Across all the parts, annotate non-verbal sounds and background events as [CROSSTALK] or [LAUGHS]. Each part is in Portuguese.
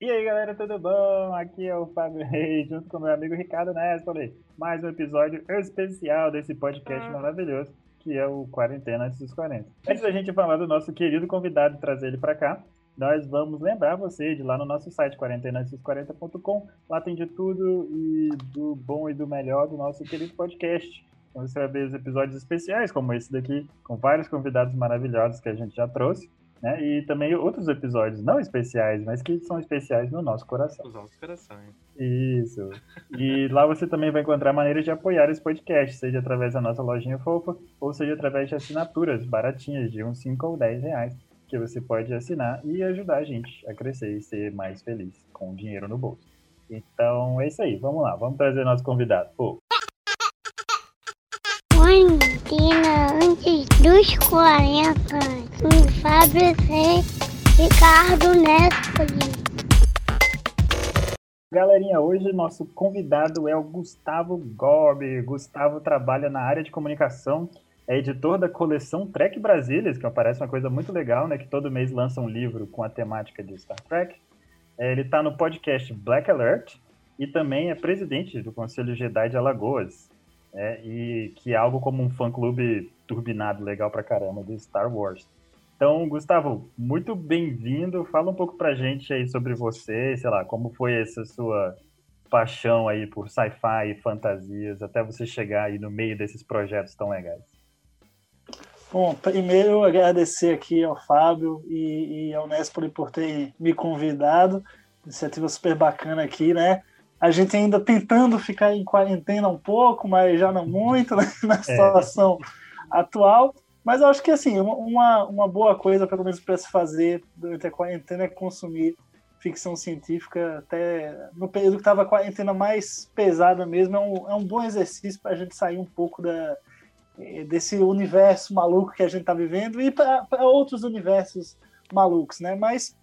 E aí galera, tudo bom? Aqui é o Fábio Reis, junto com meu amigo Ricardo Nespoli. Mais um episódio especial desse podcast maravilhoso, que é o Quarentena Antes dos 40. Antes da gente falar do nosso querido convidado e trazer ele para cá, nós vamos lembrar você de lá no nosso site quarentenaantes40.com. Lá tem de tudo e do bom e do melhor do nosso querido podcast. Então você vai ver os episódios especiais, como esse daqui, com vários convidados maravilhosos que a gente já trouxe. Né? E também outros episódios, não especiais, mas que são especiais no nosso coração. Os nossos corações. Isso. E lá você também vai encontrar maneiras de apoiar esse podcast, seja através da nossa lojinha fofa, ou seja através de assinaturas baratinhas de uns 5 ou 10 reais, que você pode assinar e ajudar a gente a crescer e ser mais feliz com dinheiro no bolso. Então é isso aí, vamos lá, vamos trazer nosso convidado. Pô. Quarentena antes dos 40 com Fábio C. Ricardo Nespoli. Galerinha, hoje nosso convidado é o Gustavo Gobi. Gustavo trabalha na área de comunicação, é editor da coleção Trek Brasilis, que parece uma coisa muito legal, né? Que todo mês lança um livro com a temática de Star Trek. É, ele está no podcast Black Alert e também é presidente do Conselho Jedi de Alagoas, é, e que é algo como um fã-clube turbinado legal pra caramba de Star Wars. Então, Gustavo, muito bem-vindo. Fala um pouco pra gente aí sobre você, sei lá, como foi essa sua paixão aí por sci-fi e fantasias, até você chegar aí no meio desses projetos tão legais. Bom, primeiro agradecer aqui ao Fábio e, e ao Nespoli por ter me convidado. Iniciativa super bacana aqui, né? A gente ainda tentando ficar em quarentena um pouco, mas já não muito, né? [LAUGHS] na é. situação é. atual. Mas eu acho que assim, uma, uma boa coisa, pelo menos para se fazer durante a quarentena, é consumir ficção científica até no período que estava a quarentena mais pesada mesmo. É um, é um bom exercício para a gente sair um pouco da, eh, desse universo maluco que a gente está vivendo e para outros universos malucos, né? Mas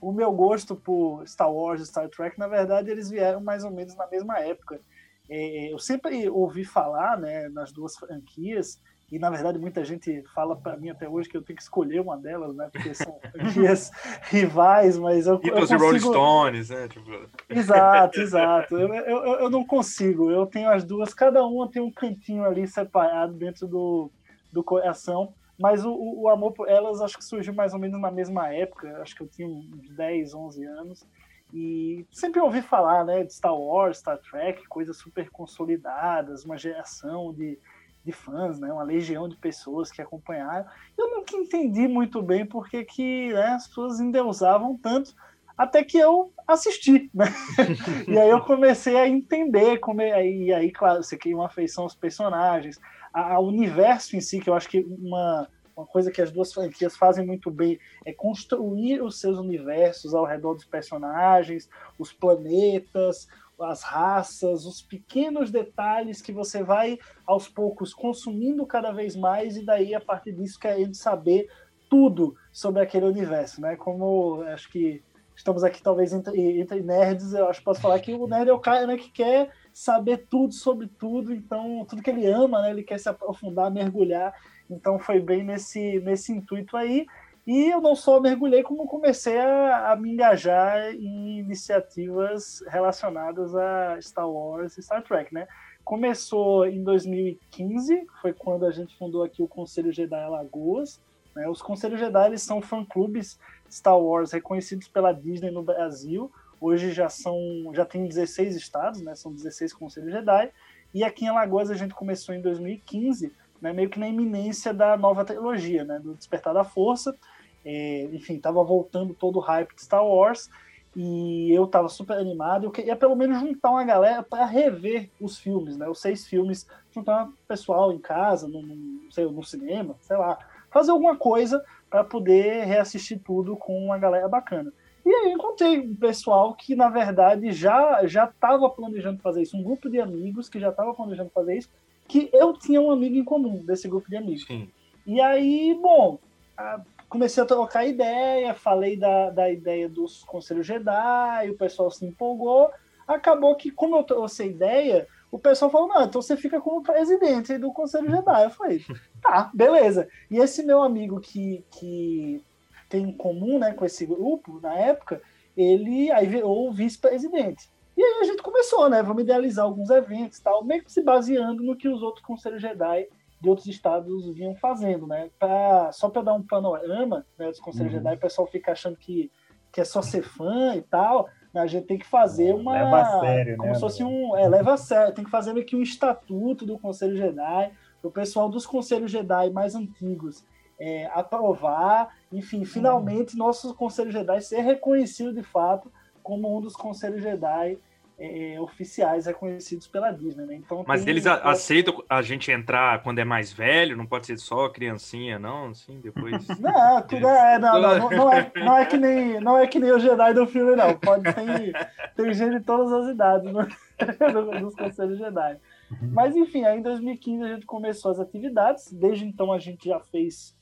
o meu gosto por Star Wars e Star Trek, na verdade, eles vieram mais ou menos na mesma época. Eh, eu sempre ouvi falar né, nas duas franquias, e na verdade muita gente fala para mim até hoje que eu tenho que escolher uma delas, né? Porque são [LAUGHS] franquias rivais, mas eu, eu consigo... Rolling Stones, né? Tipo... Exato, exato. Eu, eu, eu não consigo. Eu tenho as duas, cada uma tem um cantinho ali separado dentro do, do coração. Mas o, o amor por elas acho que surgiu mais ou menos na mesma época. Acho que eu tinha uns 10, 11 anos. E sempre ouvi falar né, de Star Wars, Star Trek, coisas super consolidadas, uma geração de de fãs, né? Uma legião de pessoas que acompanharam. Eu nunca entendi muito bem porque que né, as pessoas endeusavam tanto, até que eu assisti, né? [LAUGHS] e aí eu comecei a entender como é, e aí, claro, você cria uma afeição aos personagens, ao universo em si, que eu acho que uma uma coisa que as duas franquias fazem muito bem é construir os seus universos ao redor dos personagens, os planetas, as raças, os pequenos detalhes que você vai aos poucos consumindo cada vez mais e daí a partir disso querendo saber tudo sobre aquele universo, né? Como acho que estamos aqui talvez entre, entre nerds, eu acho que posso falar que o nerd é o cara né, que quer saber tudo sobre tudo, então tudo que ele ama, né? Ele quer se aprofundar, mergulhar, então foi bem nesse nesse intuito aí. E eu não só mergulhei, como comecei a, a, me engajar em iniciativas relacionadas a Star Wars e Star Trek, né? Começou em 2015, foi quando a gente fundou aqui o Conselho Jedi Alagoas. Né? Os Conselhos Jedi eles são fã-clubes Star Wars reconhecidos pela Disney no Brasil. Hoje já são, já tem 16 estados, né? São 16 Conselhos Jedi. E aqui em Alagoas a gente começou em 2015, né? Meio que na iminência da nova trilogia, né? Do Despertar da Força é, enfim, tava voltando todo o hype de Star Wars e eu tava super animado. Eu queria pelo menos juntar uma galera para rever os filmes, né? Os seis filmes, juntar um pessoal em casa, no, no, sei, no cinema, sei lá, fazer alguma coisa para poder reassistir tudo com uma galera bacana. E aí eu encontrei um pessoal que, na verdade, já já estava planejando fazer isso, um grupo de amigos que já estava planejando fazer isso, que eu tinha um amigo em comum desse grupo de amigos. Sim. E aí, bom, comecei a trocar ideia, falei da, da ideia dos conselhos Jedi, o pessoal se empolgou. Acabou que, como eu trouxe a ideia, o pessoal falou: não, então você fica como presidente do Conselho Jedi. Eu falei: tá, beleza. E esse meu amigo que, que tem em comum né, com esse grupo, na época, ele aí virou vice-presidente. E aí a gente começou, né? Vamos idealizar alguns eventos tal, meio que se baseando no que os outros conselhos Jedi de outros estados vinham fazendo, né? Pra, só para dar um panorama né, dos conselhos uhum. Jedi, o pessoal fica achando que, que é só ser fã e tal. Né? A gente tem que fazer uma. Leva a sério, como né? se fosse um. É, leva a sério. Tem que fazer meio que um estatuto do Conselho Jedi, o pessoal dos Conselhos Jedi mais antigos é, aprovar, enfim, finalmente uhum. nosso Conselho Jedi ser reconhecido de fato como um dos Conselhos Jedi é, oficiais reconhecidos pela Disney, né? Então, Mas tem... eles aceitam a gente entrar quando é mais velho? Não pode ser só criancinha, não? Assim, depois... [LAUGHS] Não, tudo é, não, não, não, é, [LAUGHS] não, é que nem, não é que nem o Jedi do filme, não. Pode ter, ter gente de todas as idades [LAUGHS] no, nos Conselhos Jedi. Uhum. Mas, enfim, aí em 2015 a gente começou as atividades. Desde então a gente já fez,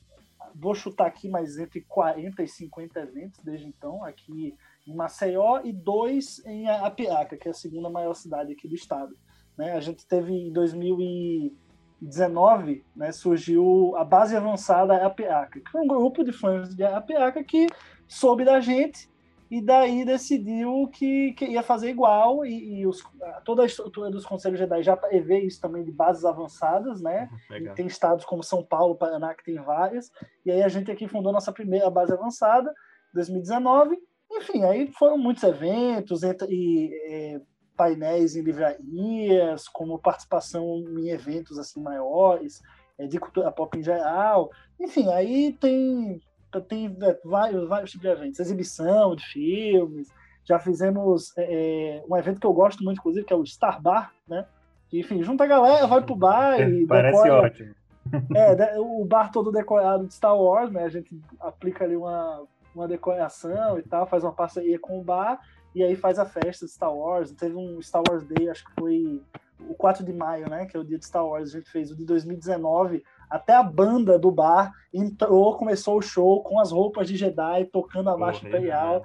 vou chutar aqui, mas entre 40 e 50 eventos desde então, aqui em Maceió e dois em Apiaca, que é a segunda maior cidade aqui do estado. Né? A gente teve em 2019, né, surgiu a base avançada Apiaca, que é um grupo de fãs de Apiaca que soube da gente e daí decidiu que, que ia fazer igual e, e os, toda a estrutura dos conselhos Jedi já prevê isso também de bases avançadas, né? tem estados como São Paulo, Paraná que tem várias. E aí a gente aqui fundou nossa primeira base avançada, 2019, enfim, aí foram muitos eventos e é, painéis em livrarias, como participação em eventos assim maiores, é, de cultura pop em geral. Enfim, aí tem, tem é, vários, vários tipos de eventos, exibição de filmes. Já fizemos é, é, um evento que eu gosto muito, inclusive, que é o Star Bar, né? Que, enfim, junta a galera, vai pro bar e [LAUGHS] Parece decora, ótimo. É, o bar todo decorado de Star Wars, né? A gente aplica ali uma uma decoração e tal, faz uma parceria com o bar e aí faz a festa de Star Wars. Teve um Star Wars Day, acho que foi o 4 de maio, né? Que é o dia de Star Wars. A gente fez o de 2019. Até a banda do bar entrou, começou o show com as roupas de Jedi, tocando a marcha imperial.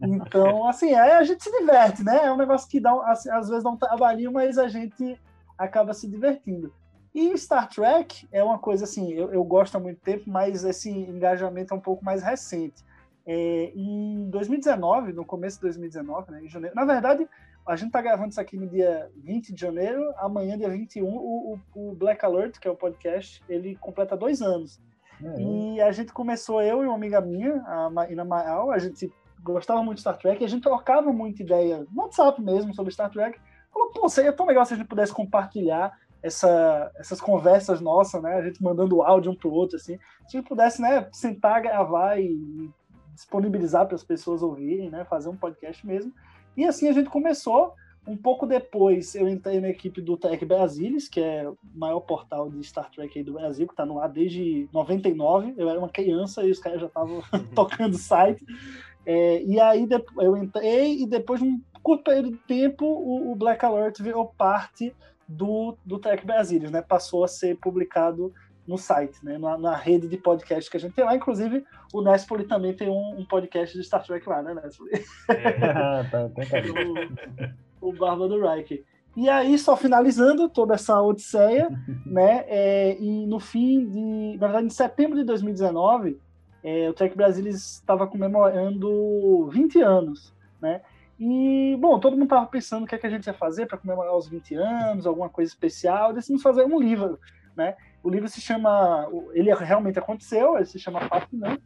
Então, [LAUGHS] assim, aí a gente se diverte, né? É um negócio que dá, assim, às vezes dá um trabalhinho, mas a gente acaba se divertindo. E Star Trek é uma coisa assim, eu, eu gosto há muito tempo, mas esse engajamento é um pouco mais recente. É, em 2019, no começo de 2019, né, em janeiro, na verdade, a gente tá gravando isso aqui no dia 20 de janeiro, amanhã, dia 21, o, o, o Black Alert, que é o podcast, ele completa dois anos. Uhum. E a gente começou, eu e uma amiga minha, a Marina Maal, a gente gostava muito de Star Trek, e a gente trocava muita ideia no WhatsApp mesmo sobre Star Trek. Falou, pô, seria tão legal se a gente pudesse compartilhar essa, essas conversas nossas, né? A gente mandando áudio um pro outro, assim. Se a gente pudesse, né, sentar, gravar e disponibilizar para as pessoas ouvirem, né? Fazer um podcast mesmo. E assim a gente começou. Um pouco depois eu entrei na equipe do Trek Brasilis, que é o maior portal de Star Trek aí do Brasil, que está no ar desde 99. Eu era uma criança e os caras já estavam [LAUGHS] [LAUGHS] tocando o site. É, e aí eu entrei e depois de um curto período de tempo o, o Black Alert virou parte do, do Trek Brasilis, né? Passou a ser publicado no site, né? Na, na, rede de podcast que a gente tem lá. Inclusive, o Nespoli também tem um, um podcast de Star Trek lá, né, Nespoli? É. Ah, tá, tá o, o Barba do Riker. E aí, só finalizando toda essa odisseia, [LAUGHS] né? É, e no fim de. Na verdade, em setembro de 2019, é, o Trek Brasil estava comemorando 20 anos, né? E, bom, todo mundo estava pensando o que, é que a gente ia fazer para comemorar os 20 anos, alguma coisa especial. Decidimos fazer um livro, né? O livro se chama. Ele realmente aconteceu, ele se chama Fato Não.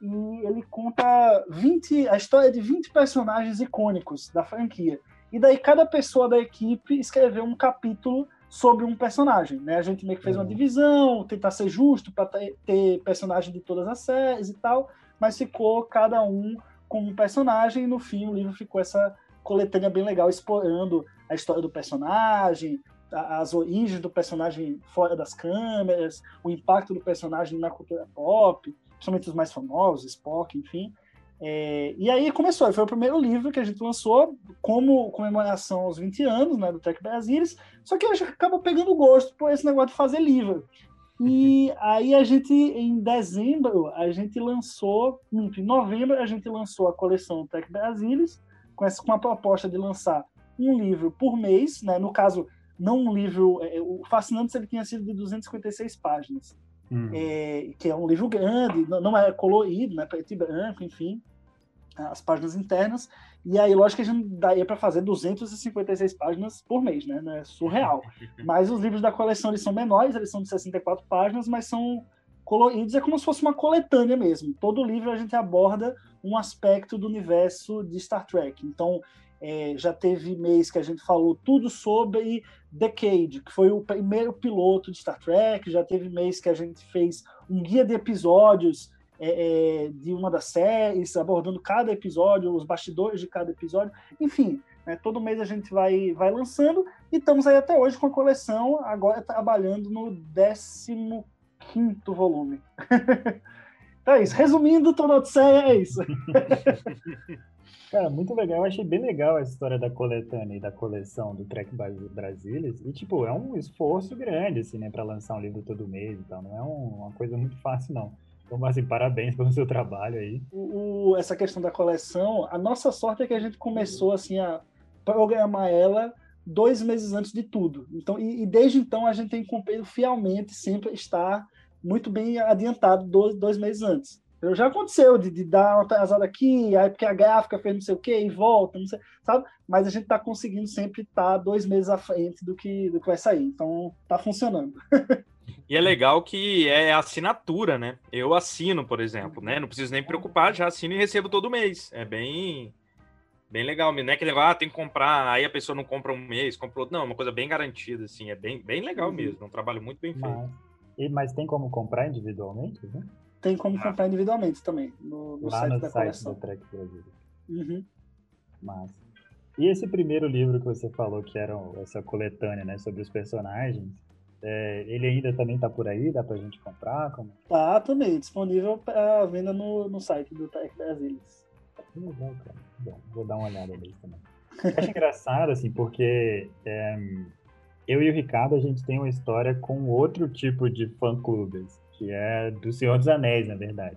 E ele conta 20, a história de 20 personagens icônicos da franquia. E daí cada pessoa da equipe escreveu um capítulo sobre um personagem. Né? A gente meio que fez uma uhum. divisão, tentar ser justo para ter personagem de todas as séries e tal, mas ficou cada um com um personagem e no fim o livro ficou essa coletânea bem legal explorando a história do personagem, as origens do personagem fora das câmeras, o impacto do personagem na cultura pop, principalmente os mais famosos, Spock, enfim. É, e aí começou, foi o primeiro livro que a gente lançou como comemoração aos 20 anos né, do Tech Brasilis, só que a gente acaba pegando gosto por esse negócio de fazer livro. E [LAUGHS] aí a gente, em dezembro, a gente lançou, em novembro, a gente lançou a coleção Tech Brasilis, com, essa, com a proposta de lançar um livro por mês, né? no caso, não um livro. É, o Fascinantes ele tinha sido de 256 páginas, hum. é, que é um livro grande, não, não é colorido, né, preto e branco, enfim. as páginas internas. E aí, lógico que a gente daria para fazer 256 páginas por mês, né? É surreal. [LAUGHS] Mas os livros da coleção eles são menores, eles são de 64 páginas, mas são coloridos, é como se fosse uma coletânea mesmo. Todo livro a gente aborda um aspecto do universo de Star Trek. Então, é, já teve mês que a gente falou tudo sobre Decade, que foi o primeiro piloto de Star Trek. Já teve mês que a gente fez um guia de episódios é, é, de uma das séries, abordando cada episódio, os bastidores de cada episódio. Enfim, né, todo mês a gente vai, vai lançando e estamos aí até hoje com a coleção, agora trabalhando no 15 volume. [LAUGHS] então é isso. Resumindo, toda Odisseia é isso. [LAUGHS] Cara, muito legal. Eu achei bem legal a história da coletânea e da coleção do Trek Brasilis. E, tipo, é um esforço grande, assim, né, para lançar um livro todo mês e tal. Não é um, uma coisa muito fácil, não. Então, assim, parabéns [LAUGHS] pelo seu trabalho aí. O, o, essa questão da coleção, a nossa sorte é que a gente começou, assim, a programar ela dois meses antes de tudo. Então, e, e desde então a gente tem cumprido fielmente sempre estar muito bem adiantado dois, dois meses antes. Já aconteceu de, de dar uma atrasada aqui, aí porque a gráfica fez não sei o que e volta, não sei, sabe? Mas a gente está conseguindo sempre estar tá dois meses à frente do que, do que vai sair. Então tá funcionando. [LAUGHS] E é legal que é assinatura, né? Eu assino, por exemplo, né? Não preciso nem me preocupar, já assino e recebo todo mês. É bem bem legal. Não é que legal, ah, tem que comprar, aí a pessoa não compra um mês, comprou. Não, é uma coisa bem garantida, assim. É bem, bem legal uhum. mesmo. É um trabalho muito bem feito. Mas, e, mas tem como comprar individualmente, né? Tem como comprar individualmente também, no, no Lá site no da site coleção. do Trek Brasil. Uhum. Massa. E esse primeiro livro que você falou, que era essa coletânea, né, sobre os personagens, é, ele ainda também tá por aí? Dá pra gente comprar? Como? Tá também, disponível para venda no, no site do Trek Brasilis. Legal, cara. Bom, vou dar uma olhada nele também. Acho engraçado, assim, porque é, eu e o Ricardo, a gente tem uma história com outro tipo de fã-clubes que é do Senhor dos Anéis, na verdade.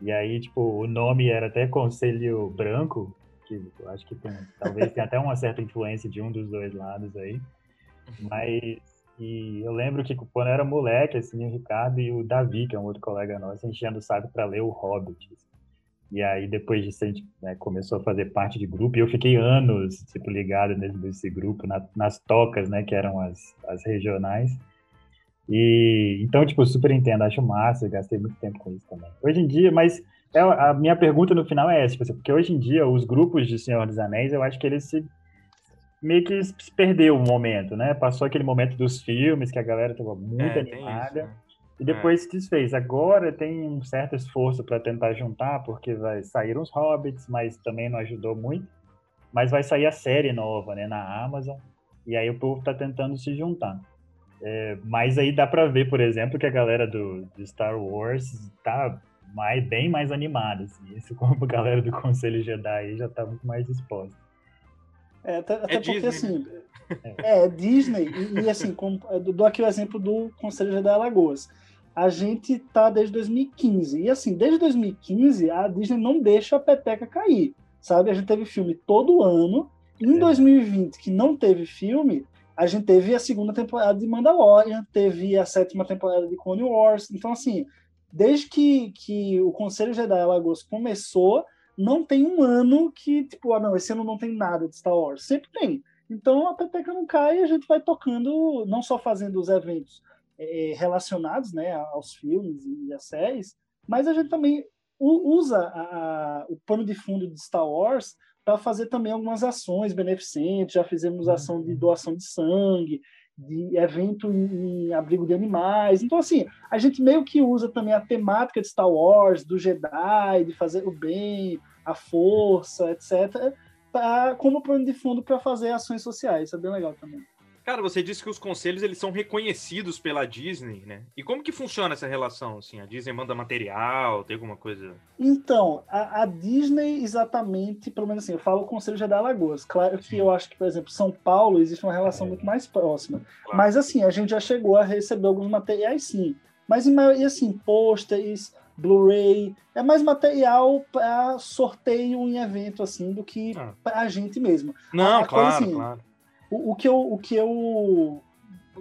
E aí, tipo, o nome era até Conselho Branco, que eu acho que tem, talvez tenha até uma certa influência de um dos dois lados aí. Mas e eu lembro que quando eu era moleque, assim, o Ricardo e o Davi, que é um outro colega nosso, enchendo o saco para ler o Hobbit. E aí, depois disso, a gente né, começou a fazer parte de grupo, e eu fiquei anos, tipo, ligado nesse grupo, na, nas tocas, né, que eram as, as regionais. E então, tipo, super entendo, acho massa, gastei muito tempo com isso também. Hoje em dia, mas é, a minha pergunta no final é essa, tipo assim, porque hoje em dia os grupos de Senhor dos Anéis, eu acho que eles se meio que se perdeu o momento, né? Passou aquele momento dos filmes que a galera estava muito é, animada. Isso, né? E depois é. se desfez. Agora tem um certo esforço para tentar juntar, porque vai sair uns hobbits, mas também não ajudou muito. Mas vai sair a série nova, né, na Amazon. E aí o povo está tentando se juntar. É, mas aí dá para ver, por exemplo, que a galera do, do Star Wars tá mais, bem mais animada. Assim. Isso [LAUGHS] como a galera do Conselho Jedi já tá muito mais exposta. É, até, até é porque Disney. assim. É, é Disney, e, e assim, com, dou aqui o exemplo do Conselho Jedi Alagoas. A gente tá desde 2015. E assim, desde 2015, a Disney não deixa a peteca cair. Sabe? A gente teve filme todo ano. Em é. 2020, que não teve filme, a gente teve a segunda temporada de Mandalorian, teve a sétima temporada de Clone Wars. Então, assim, desde que, que o Conselho Jedi Alagoas começou, não tem um ano que, tipo, ah, não, esse ano não tem nada de Star Wars. Sempre tem. Então, a peteca não cai e a gente vai tocando, não só fazendo os eventos é, relacionados né, aos filmes e às séries, mas a gente também usa a, a, o pano de fundo de Star Wars para fazer também algumas ações beneficentes. Já fizemos uhum. ação de doação de sangue, de evento em, em, abrigo de animais. Então, assim, a gente meio que usa também a temática de Star Wars, do Jedi, de fazer o bem, a força, etc., pra, como plano de fundo para fazer ações sociais. Isso é bem legal também. Cara, você disse que os conselhos eles são reconhecidos pela Disney, né? E como que funciona essa relação? Assim, a Disney manda material, tem alguma coisa? Então, a, a Disney exatamente, pelo menos assim, eu falo o Conselho de Alagoas. Claro que eu acho que, por exemplo, São Paulo existe uma relação é. muito mais próxima. Claro. Mas assim, a gente já chegou a receber alguns materiais, sim. Mas em maioria, assim, pôsteres, Blu-ray, é mais material para sorteio em evento, assim, do que ah. para a gente mesmo. Não, a, a claro, coisa, assim, claro o, o, que eu, o que eu.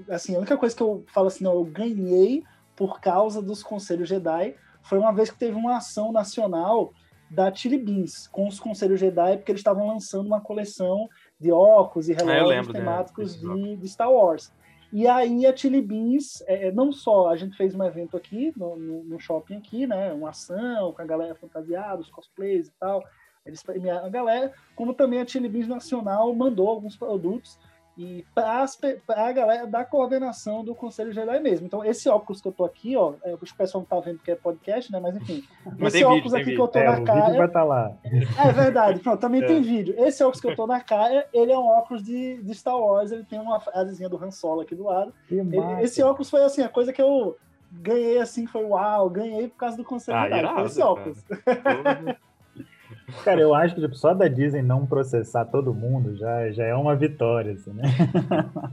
Assim, a única coisa que eu falo assim, não, eu ganhei por causa dos Conselhos Jedi foi uma vez que teve uma ação nacional da Chili Beans com os Conselhos Jedi, porque eles estavam lançando uma coleção de óculos e Ah, relógios lembro, né, temáticos de, de Star Wars. E aí a Chili Beans, é, é, não só a gente fez um evento aqui, no, no, no shopping aqui, né? Uma ação com a galera fantasiada, os cosplays e tal. Eles premiaram a galera, como também a Chili Beans Nacional mandou alguns produtos e para a galera da coordenação do Conselho Jedi mesmo. Então, esse óculos que eu tô aqui, ó, é, o pessoal não tá vendo porque é podcast, né? Mas enfim, Mas esse óculos vídeo, aqui que vídeo. eu tô É, na cara. vai estar lá. É verdade, pronto, também [LAUGHS] É. tem vídeo. Esse óculos que eu tô na cara, ele é um óculos de, de Star Wars, ele tem uma frasezinha do Han Solo aqui do lado. Que Ele- esse óculos foi assim, a coisa que eu ganhei assim, foi uau, ganhei por causa do Conselho Ah, Jedi, foi esse óculos. Cara. Eu acho que tipo, só da Disney não processar todo mundo já, já é uma vitória, assim, né?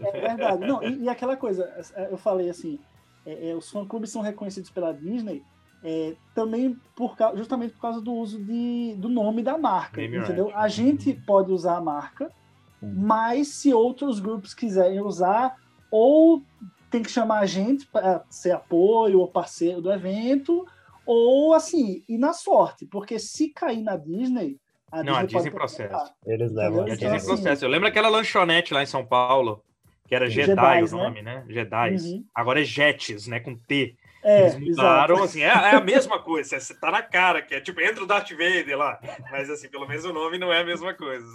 É verdade. Não, e, e aquela coisa, é, eu falei assim, é, é, os fã-clubes são reconhecidos pela Disney é, também por, justamente por causa do uso de, do nome da marca, Name entendeu? right. A gente pode usar a marca, Sim. mas se outros grupos quiserem usar, ou tem que chamar a gente para ser apoio ou parceiro do evento, ou assim, e na sorte, porque se cair na Disney, a Não, a Disney pode Disney processa. processar. Eles levam. Já a dizem assim, processo. Eu lembro aquela lanchonete lá em São Paulo, que era Jedi Jedis, o né? nome, né? Jedi. Uhum. Agora é Jetes, né? Com T. É, Eles mudaram, exato. assim, é, é a mesma coisa. Você tá na cara, que é tipo, entra o Darth Vader lá. Mas assim, pelo menos o nome não é a mesma coisa.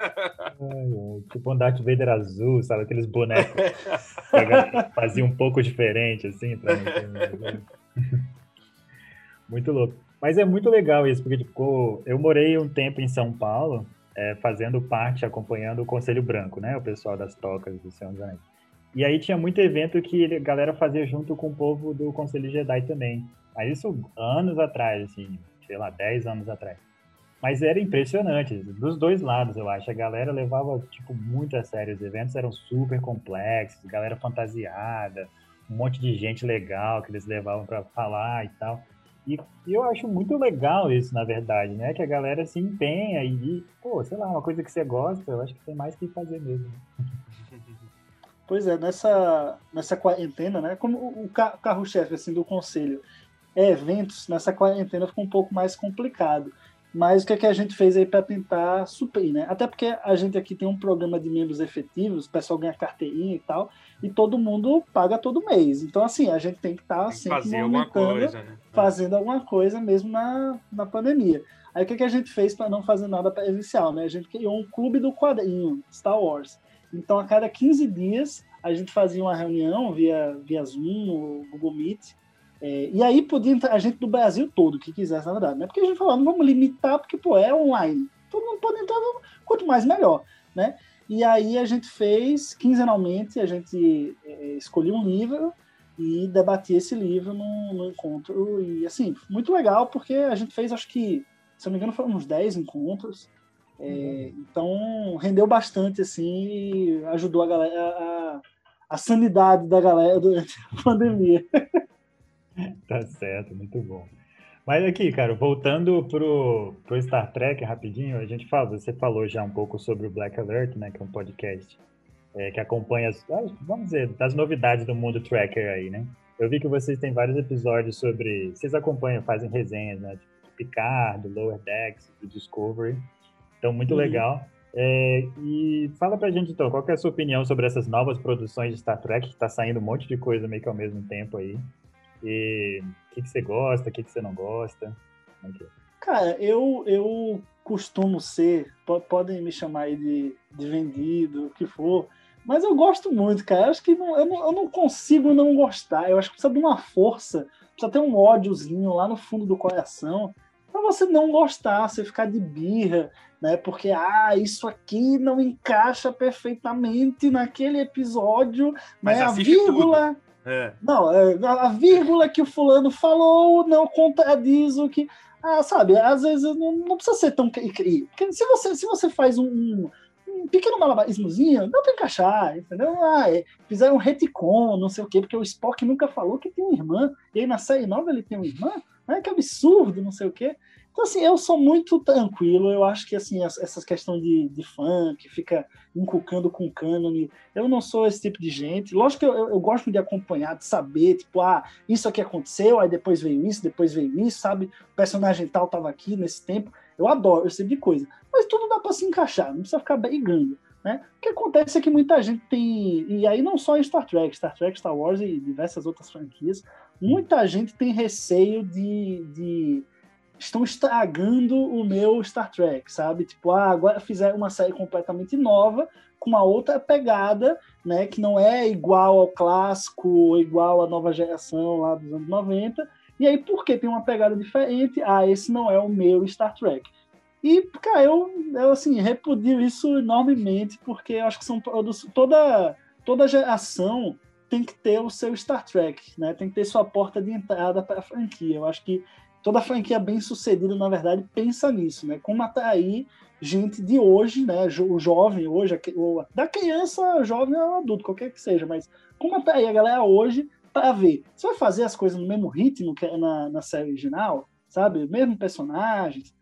Ai, Tipo um Darth Vader azul, sabe? Aqueles bonecos a [LAUGHS] fazia um pouco diferente, assim, pra não ter- Muito louco. Mas é muito legal isso, porque tipo, eu morei um tempo em São Paulo, é, fazendo parte, acompanhando o Conselho Branco, né? O pessoal das tocas do Senhor dos Anéis. E aí tinha muito evento que a galera fazia junto com o povo do Conselho Jedi também. Mas isso anos atrás, assim, sei lá, 10 anos atrás. Mas era impressionante, dos dois lados, eu acho. A galera levava, tipo, muito a sério. Os eventos eram super complexos, galera fantasiada, um monte de gente legal que eles levavam para falar e tal. E, e eu acho muito legal isso, na verdade, né? Que a galera se empenha e, pô, sei lá, uma coisa que você gosta, eu acho que tem mais que fazer mesmo. [LAUGHS] Pois é, nessa, nessa quarentena, né? Como o, o ca- carro-chefe assim, do conselho é eventos, nessa quarentena ficou um pouco mais complicado. Mas o que, é que a gente fez aí para tentar suprir, né? Até porque a gente aqui tem um programa de membros efetivos, o pessoal ganha carteirinha e tal, e todo mundo paga todo mês. Então, assim, a gente tem que estar que sempre fazer alguma movimentando, coisa, né? fazendo alguma coisa mesmo na, na pandemia. Aí o que, que a gente fez para não fazer nada presencial, né? A gente criou um clube do quadrinho, Star Wars. Então, a cada 15 dias, a gente fazia uma reunião via, via Zoom ou Google Meet. É, e aí podia entrar a gente do Brasil todo, que quisesse, na verdade. Né? Porque a gente falou, não vamos limitar, porque pô, é online. Todo mundo pode entrar, quanto mais melhor. Né? E aí a gente fez, quinzenalmente, a gente é, escolhia um livro e debatia esse livro no, no encontro. E assim, muito legal, porque a gente fez, acho que, se não me engano, foram uns 10 encontros. É, Então, rendeu bastante, assim, e ajudou a galera, a, a sanidade da galera durante a [LAUGHS] pandemia. Tá certo, muito bom. Mas aqui, cara, voltando pro, pro Star Trek rapidinho, a gente fala, você falou já um pouco sobre o Black Alert, né, que é um podcast é, que acompanha, as, vamos dizer, das novidades do mundo tracker aí, né? Eu vi que vocês têm vários episódios sobre, vocês acompanham, fazem resenhas, né, tipo, do Picard, do Lower Decks, do Discovery, então muito Uhum. legal. É, e fala pra gente então, qual que é a sua opinião sobre essas novas produções de Star Trek, que tá saindo um monte de coisa meio que ao mesmo tempo aí. E o que, que você gosta, o que, que você não gosta? Como é que é? Cara, eu, eu costumo ser, po- podem me chamar aí de, de vendido, o que for, mas eu gosto muito, cara. Eu acho que não, eu, não, eu não consigo não gostar. Eu acho que precisa de uma força, precisa ter um ódiozinho lá no fundo do coração pra você não gostar, você ficar de birra, né? Porque, ah, isso aqui não encaixa perfeitamente naquele episódio, Mas né? A vírgula. É. Não, é, a vírgula que o fulano falou não contradiz o que. Ah, sabe, às vezes não, não precisa ser tão se você, se você faz um, um, um pequeno malabarismozinho, dá pra encaixar, entendeu? Ah, é, fizeram um retcon, não sei o quê, porque o Spock nunca falou que tem uma irmã, e aí na série nova ele tem uma irmã, né? Que absurdo, não sei o quê. Então, assim, eu sou muito tranquilo. Eu acho que, assim, essas questões de, de fã que fica inculcando com cânone, eu não sou esse tipo de gente. Lógico que eu, eu, gosto de acompanhar, de saber, tipo, ah, isso aqui aconteceu, aí depois veio isso, depois veio isso, sabe? O personagem tal tava aqui nesse tempo. Eu adoro esse tipo de coisa. Mas tudo dá para se encaixar, não precisa ficar brigando. Né? O que acontece é que muita gente tem, e aí não só em Star Trek, Star Trek, Star Wars e diversas outras franquias, muita gente tem receio de, de estão estragando o meu Star Trek, sabe? Tipo, ah, agora fizeram uma série completamente nova, com uma outra pegada, né? Que não é igual ao clássico, igual à nova geração lá dos anos 90. E aí, por que tem uma pegada diferente? Ah, esse não é o meu Star Trek. E, cara, eu, eu assim, repudio isso enormemente, porque eu acho que são toda, toda geração tem que ter o seu Star Trek, né? Tem que ter sua porta de entrada para a franquia. Eu acho que toda franquia bem sucedida, na verdade, pensa nisso, né? Como atrair gente de hoje, né? O jovem hoje, da criança, jovem ou adulto, qualquer que seja, mas como atrair a galera hoje para ver. Você vai fazer as coisas no mesmo ritmo que é na, na série original, sabe? Mesmo personagens.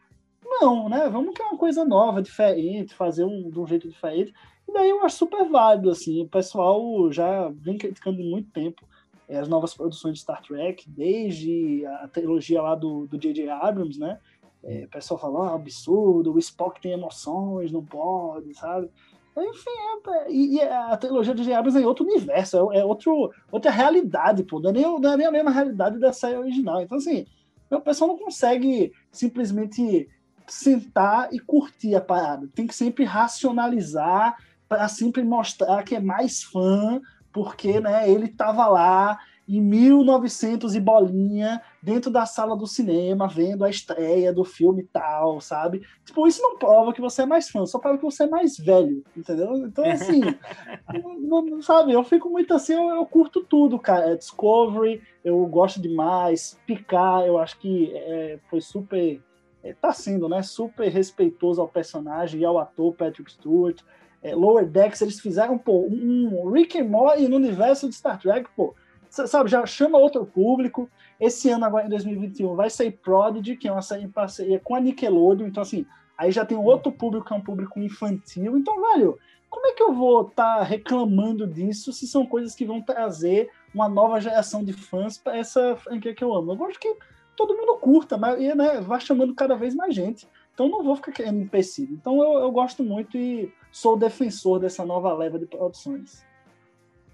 Não, né? Vamos criar uma coisa nova, diferente, fazer um, de um jeito diferente. E daí eu acho super válido, assim. O pessoal já vem criticando muito tempo é, as novas produções de Star Trek, desde a trilogia lá do J.J. Abrams, né? É, o pessoal fala, ah, absurdo, o Spock tem emoções, não pode, sabe? Enfim, é, e, e, a trilogia de. Abrams é outro universo, é, é, outro, outra realidade, pô. Não é, nem, não é nem a mesma realidade da série original. Então, assim, o pessoal não consegue simplesmente sentar e curtir a parada. Tem que sempre racionalizar para sempre mostrar que é mais fã porque né, ele estava lá em 1900 e bolinha, dentro da sala do cinema, vendo a estreia do filme tal, sabe? Tipo, isso não prova que você é mais fã, só prova que você é mais velho, entendeu? Então, assim, [LAUGHS] não, não, sabe, eu fico muito assim, eu, eu, curto tudo, cara. É Discovery, eu gosto demais. Picar, eu acho que é, foi super. É, tá sendo, né? Super respeitoso ao personagem e ao ator Patrick Stewart é, Lower Decks, eles fizeram, pô, um Rick and Morty no universo de Star Trek, pô, sabe, já chama outro público. Esse ano, agora em 2021, vai sair Prodigy, que é uma série em parceria com a Nickelodeon, então assim, aí já tem outro público, que é um público infantil, então, velho, como é que eu vou estar tá reclamando disso se são coisas que vão trazer uma nova geração de fãs para essa franquia que eu amo? Eu gosto que todo mundo curta, mas né, vai chamando cada vez mais gente. Então não vou ficar querendo empecilho. Então eu, eu gosto muito e sou defensor dessa nova leva de produções.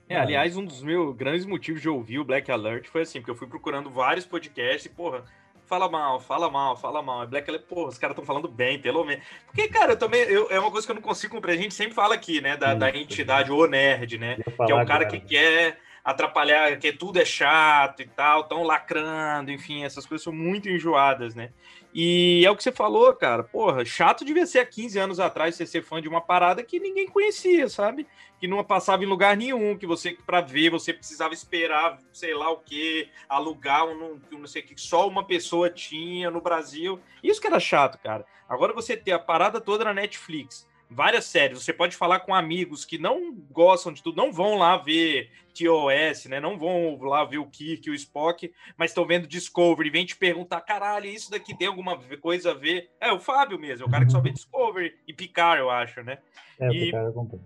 É, aliás, um dos meus grandes motivos de ouvir o Black Alert foi assim, porque eu fui procurando vários podcasts e, porra, fala mal, fala mal, fala mal. Black Alert, porra, os caras estão falando bem, pelo menos. Porque, cara, eu também, eu, é uma coisa que eu não consigo compreender. A gente sempre fala aqui, né, da, da entidade, o nerd, né, que é um cara que quer atrapalhar, que tudo é chato e tal, tão lacrando, enfim, essas coisas são muito enjoadas, né? E é o que você falou, cara. Porra, chato devia ser há 15 anos atrás você ser fã de uma parada que ninguém conhecia, sabe? Que não passava em lugar nenhum, que você, para ver, você precisava esperar, sei lá o que, alugar um, não sei o que, só uma pessoa tinha no Brasil. Isso que era chato, cara. Agora você ter a parada toda na Netflix várias séries. Você pode falar com amigos que não gostam de tudo, não vão lá ver TOS, né? Não vão lá ver o Kirk, o Spock, mas estão vendo Discovery, vem te perguntar, caralho, isso daqui tem alguma coisa a ver? É o Fábio mesmo, é o cara que só vê [LAUGHS] Discovery e Picard, eu acho, né? É, e, Picard eu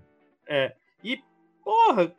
É, e porra,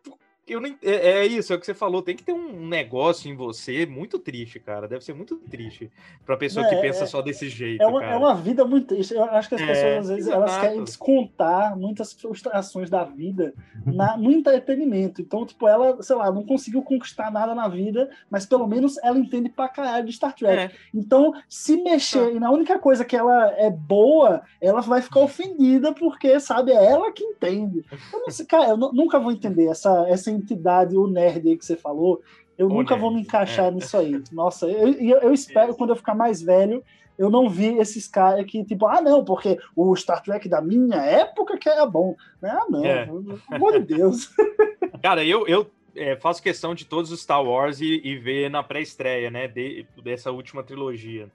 eu não, é, é, isso, é o que você falou. Tem que ter um negócio em você muito triste, cara. Deve ser muito triste pra pessoa é, que pensa é, só desse jeito. É uma, é uma, vida muito triste. Eu acho que as é, pessoas, às vezes, elas querem descontar muitas frustrações da vida na, no entretenimento. Então, tipo, ela, sei lá, não conseguiu conquistar nada na vida, mas pelo menos ela entende pra caralho de Star Trek. É. Então, se mexer e na única coisa que ela é boa, ela vai ficar ofendida porque, sabe, é ela que entende. Eu não sei, cara, eu nunca vou entender essa, essa entidade, o nerd aí que você falou, eu o nunca nerd, vou me encaixar é. nisso aí. Nossa, eu, eu, eu espero quando eu ficar mais velho eu não vi esses caras que, tipo, ah, não, porque o Star Trek da minha época que era bom. Ah, não, é. pelo amor de Deus. [LAUGHS] Cara, eu, eu é, faço questão de todos os Star Wars e, e ver na pré-estreia, né, de, dessa última trilogia.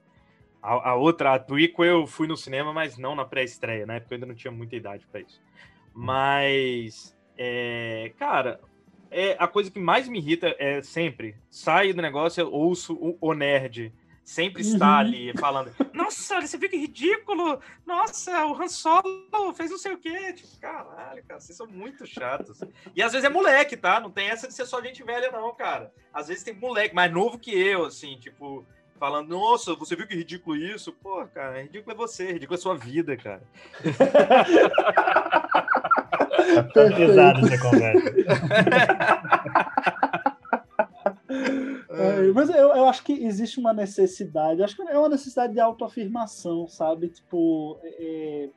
A, a, outra, a prequel, eu fui no cinema, mas não na pré-estreia, né, porque eu ainda não tinha muita idade para isso. Mas, é, cara, é a coisa que mais me irrita é sempre sai do negócio, eu ouço o, o nerd sempre está uhum. ali falando: Nossa, você viu que ridículo! Nossa, o Han Solo fez não sei o quê. Tipo, caralho, cara, vocês são muito chatos. E às vezes é moleque, tá? Não tem essa de ser só gente velha, não, cara. Às vezes tem moleque mais novo que eu, assim, tipo, falando: Nossa, você viu que ridículo isso? Pô, cara, ridículo é você, ridículo é sua vida, cara. [LAUGHS] tá pesado essa conversa. [LAUGHS] É, mas eu, eu acho que existe uma necessidade, acho que é uma necessidade de autoafirmação, sabe? Tipo, é, é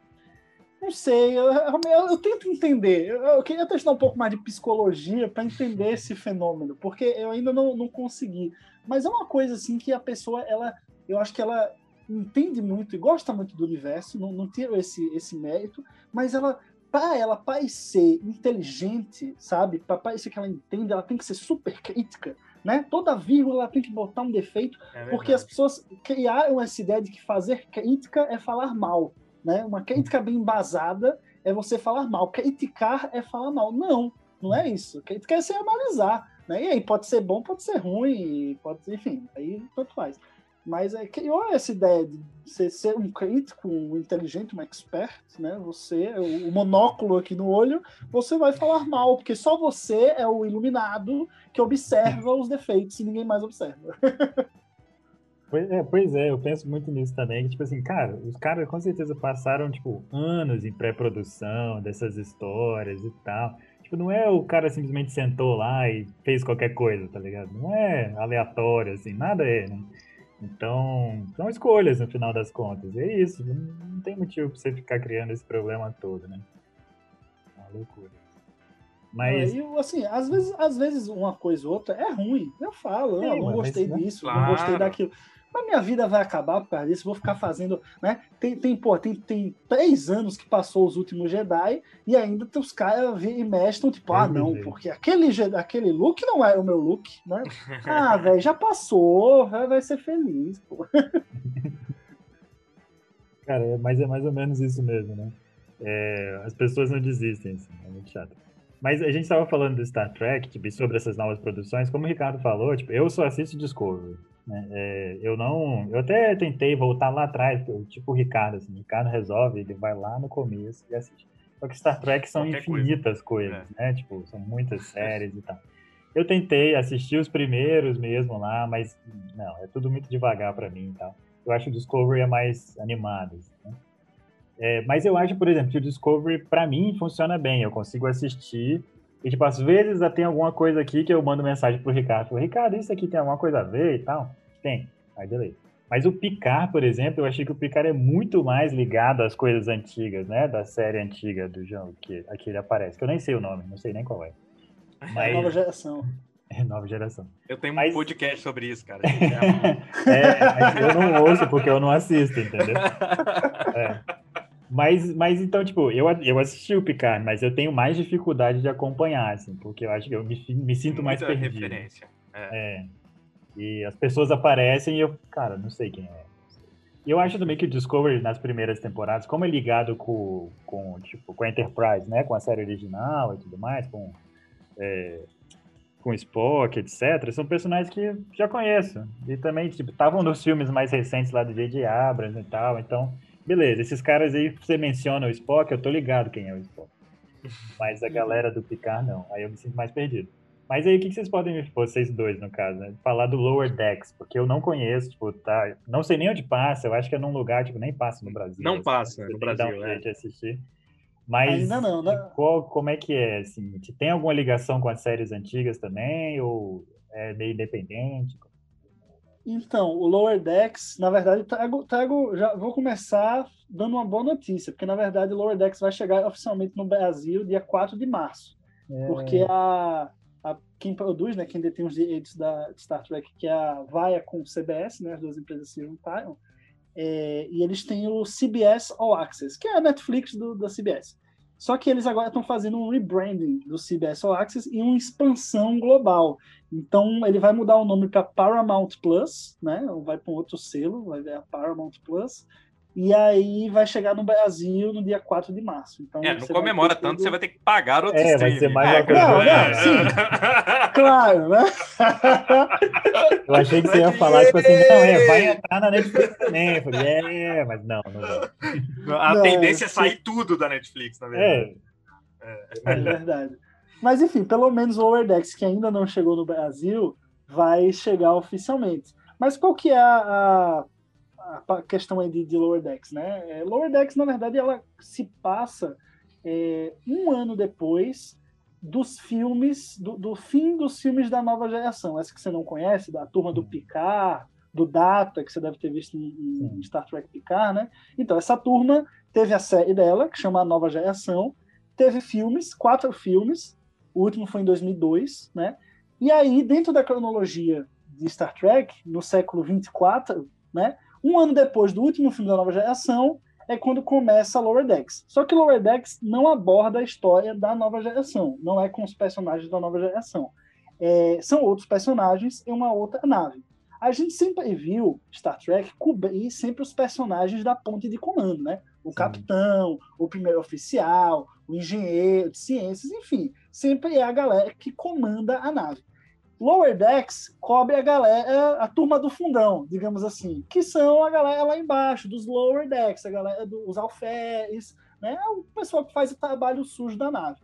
não sei, eu, eu, eu, tento entender. Eu, eu, queria testar um pouco mais de psicologia para entender esse fenômeno, porque eu ainda não, não consegui. Mas é uma coisa assim que a pessoa, ela, eu acho que ela entende muito e gosta muito do universo, não, não tiro esse, esse mérito, mas ela para ela parecer inteligente, sabe? Para parecer que ela entende, ela tem que ser super crítica né? Toda vírgula ela tem que botar um defeito, é porque as pessoas criaram essa ideia de que fazer crítica é falar mal, né? Uma crítica bem embasada é você falar mal, criticar é falar mal. Não, não é isso. Crítica é você analisar, né? E aí pode ser bom, pode ser ruim, pode, enfim, aí tanto faz. Mas é, criou essa ideia de ser um crítico, um inteligente, um expert, né? Você, o, monóculo aqui no olho, você vai falar mal, porque só você é o iluminado que observa os defeitos e ninguém mais observa. [LAUGHS] Pois é, pois é, eu penso muito nisso também, tipo assim, cara, os caras com certeza passaram, tipo, anos em pré-produção dessas histórias e tal. Tipo, não é o cara simplesmente sentou lá e fez qualquer coisa, tá ligado? Não é aleatório, assim, nada é, né? Então, são escolhas no final das contas. E é isso, não tem motivo pra você ficar criando esse problema todo, né? É uma loucura. Mas. É, assim, às vezes, às vezes uma coisa ou outra é ruim. Eu falo, eu não gostei disso, claro. não gostei daquilo. Mas minha vida vai acabar por causa disso, vou ficar fazendo, né? Tem, tem, pô, tem, tem três anos que passou os últimos Jedi e ainda os caras e mexem, tipo, ah, não, porque aquele, aquele look não era o meu look, né? [LAUGHS] Ah, velho, já passou, vai, vai ser feliz, pô. Cara, é, mas é mais ou menos isso mesmo, né? É, as pessoas não desistem, assim, é muito chato. Mas a gente estava falando do Star Trek, tipo, sobre essas novas produções, como o Ricardo falou, tipo, eu só assisto Discovery. Né? É, eu não. Eu até tentei voltar lá atrás, tipo o Ricardo, assim, o Ricardo resolve, ele vai lá no começo e assiste. Só que Star Trek são Qualquer infinitas coisa. coisas, é. né? Tipo, são muitas [LAUGHS] séries e tal. Eu tentei assistir os primeiros mesmo lá, mas não, é tudo muito devagar para mim e tal. Eu acho que o Discovery é mais animado. Assim, né? é, mas eu acho, por exemplo, que o Discovery, para mim, funciona bem. Eu consigo assistir e, tipo, às vezes tem alguma coisa aqui que eu mando mensagem pro Ricardo. Falo, Ricardo, isso aqui tem alguma coisa a ver e tal? Tem. Aí, beleza. Mas o Picard, por exemplo, eu achei que o Picard é muito mais ligado às coisas antigas, né? Da série antiga do João, que aqui ele aparece. Que eu nem sei o nome, não sei nem qual é. Mas... É nova geração. [LAUGHS] É nova geração. Eu tenho mas... um podcast sobre isso, cara. [LAUGHS] é, mas eu não ouço porque eu não assisto, entendeu? [LAUGHS] É. Mas, mas então, tipo, eu, eu assisti o Picard, mas eu tenho mais dificuldade de acompanhar, assim, porque eu acho que eu me, me sinto mais Muita perdido. referência. É. é. E as pessoas aparecem e eu, cara, não sei quem é. E eu acho também que o Discovery, nas primeiras temporadas, como é ligado com, com, tipo, com a Enterprise, né? Com a série original e tudo mais, com, é, com Spock, etc., são personagens que já conheço. E também, tipo, estavam nos filmes mais recentes lá do J.J. Abrams e tal, então Beleza, esses caras aí, você menciona o Spock, eu tô ligado quem é o Spock. Mas a galera do Picard, não. Aí eu me sinto mais perdido. Mas aí, o que vocês podem, vocês dois, no caso, né? Falar do Lower Decks, porque eu não conheço, tipo, tá... Não sei nem onde passa, eu acho que é num lugar, tipo, nem passa no Brasil. Não assim, passa no Brasil, um é. de assistir. Mas Ainda não, né? Qual, como é que é, assim? Tem alguma ligação com as séries antigas também, ou é meio independente? Então, o Lower Decks, na verdade, trago, trago, já vou começar dando uma boa notícia, porque na verdade o Lower Decks vai chegar oficialmente no Brasil dia 4 de março. É. Porque a, a, quem produz, né, quem detém os direitos da Star Trek, que é a Vaia com o CBS, né, as duas empresas se juntaram, é, e eles têm o CBS All Access, que é a Netflix do, da CBS. Só que eles agora estão fazendo um rebranding do CBS All Access e uma expansão global. Então ele vai mudar o nome para Paramount Plus, né? Vai para um outro selo, vai ver a Paramount Plus. E aí vai chegar no Brasil no dia 4 de março. Então, é, não comemora tanto, tudo... você vai ter que pagar outro é, stream. Vai ser mais é, não, não, sim. claro, né? [LAUGHS] Eu achei que você ia falar, tipo assim, não, é, vai entrar na Netflix também. Eu falei, é, mas não, não vai. A não, tendência é sair tudo da Netflix, na verdade. É. é verdade. Mas enfim, pelo menos o Lower Decks, que ainda não chegou no Brasil, vai chegar oficialmente. Mas qual que é a, a, a questão aí de, de, Lower Decks, né? É, Lower Decks, na verdade, ela se passa é, um ano depois dos filmes, do, do, fim dos filmes da nova geração. Essa que você não conhece, da turma do Picard, do Data, que você deve ter visto em, em Star Trek Picard, né? Então, essa turma teve a série dela, que chama A Nova Geração, teve filmes, quatro filmes, o último foi em 2002, né? E aí, dentro da cronologia de Star Trek, no século 24, né? Um ano depois do último filme da nova geração, é quando começa Lower Decks. Só que Lower Decks não aborda a história da nova geração, não é com os personagens da nova geração. É, são outros personagens em uma outra nave. A gente sempre viu Star Trek cobrir sempre os personagens da ponte de comando, né? O capitão, o primeiro oficial, o engenheiro de ciências, enfim, sempre é a galera que comanda a nave. Lower Decks cobre a galera, a turma do fundão, digamos assim, que são a galera lá embaixo, dos Lower Decks, a galera dos alferes, né? O pessoal que faz o trabalho sujo da nave.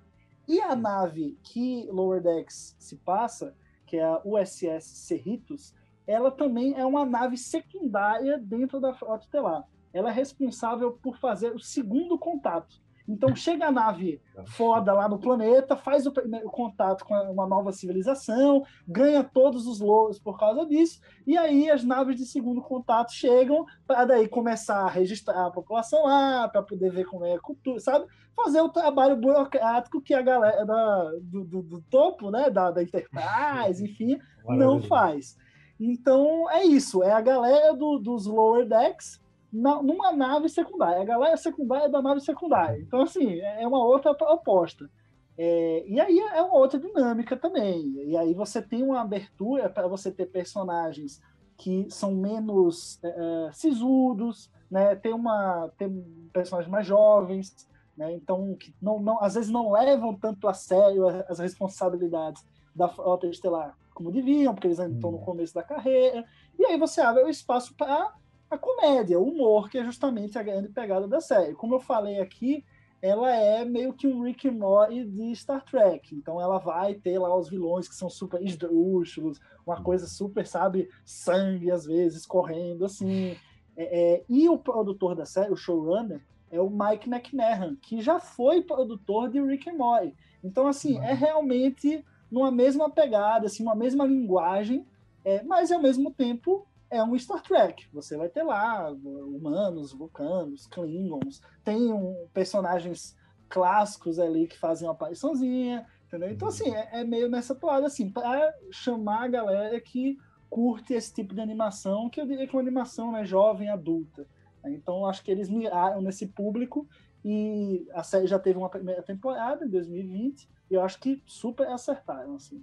E a nave que Lower Decks se passa, que é a USS Cerritos, ela também é uma nave secundária dentro da Frota Estelar. Ela é responsável por fazer o segundo contato então chega a nave foda lá no planeta, faz o contato com uma nova civilização, ganha todos os louros por causa disso, e aí as naves de segundo contato chegam para daí começar a registrar a população lá, para poder ver como é a cultura, sabe? Fazer o trabalho burocrático que a galera da, do, do, do, topo, né, da, da Enterprise, enfim, não faz. Então é isso, é a galera do, dos lower decks na, numa nave secundária. A galera secundária é da nave secundária. Então, assim, é, é uma outra proposta. É, e aí é uma outra dinâmica também. E aí você tem uma abertura para você ter personagens que são menos é, é, sisudos, né? Tem uma tem personagens mais jovens, né? Então que não, não às vezes não levam tanto a sério as responsabilidades da frota estelar como deviam, porque eles ainda estão no hum. começo da carreira. E aí você abre o espaço para a comédia, o humor, que é justamente a grande pegada da série. Como eu falei aqui, ela é meio que um Rick and Morty de Star Trek. Então ela vai ter lá os vilões que são super esdrúxulos, uma coisa super, sabe, sangue às vezes correndo assim. É, é, e o produtor da série, o showrunner, é o Mike McNahan, que já foi produtor de Rick and Morty. Então assim, é realmente numa mesma pegada, assim, uma mesma linguagem, é, mas ao mesmo tempo é um Star Trek. Você vai ter lá humanos, vulcanos, klingons, tem um, personagens clássicos ali que fazem uma apariçãozinha, entendeu? Então, assim, é, é meio nessa toada, assim, para chamar a galera que curte esse tipo de animação, que eu diria que é uma animação né, jovem, adulta. Então, acho que eles miraram nesse público e a série já teve uma primeira temporada em 2020 e eu acho que super acertaram, assim.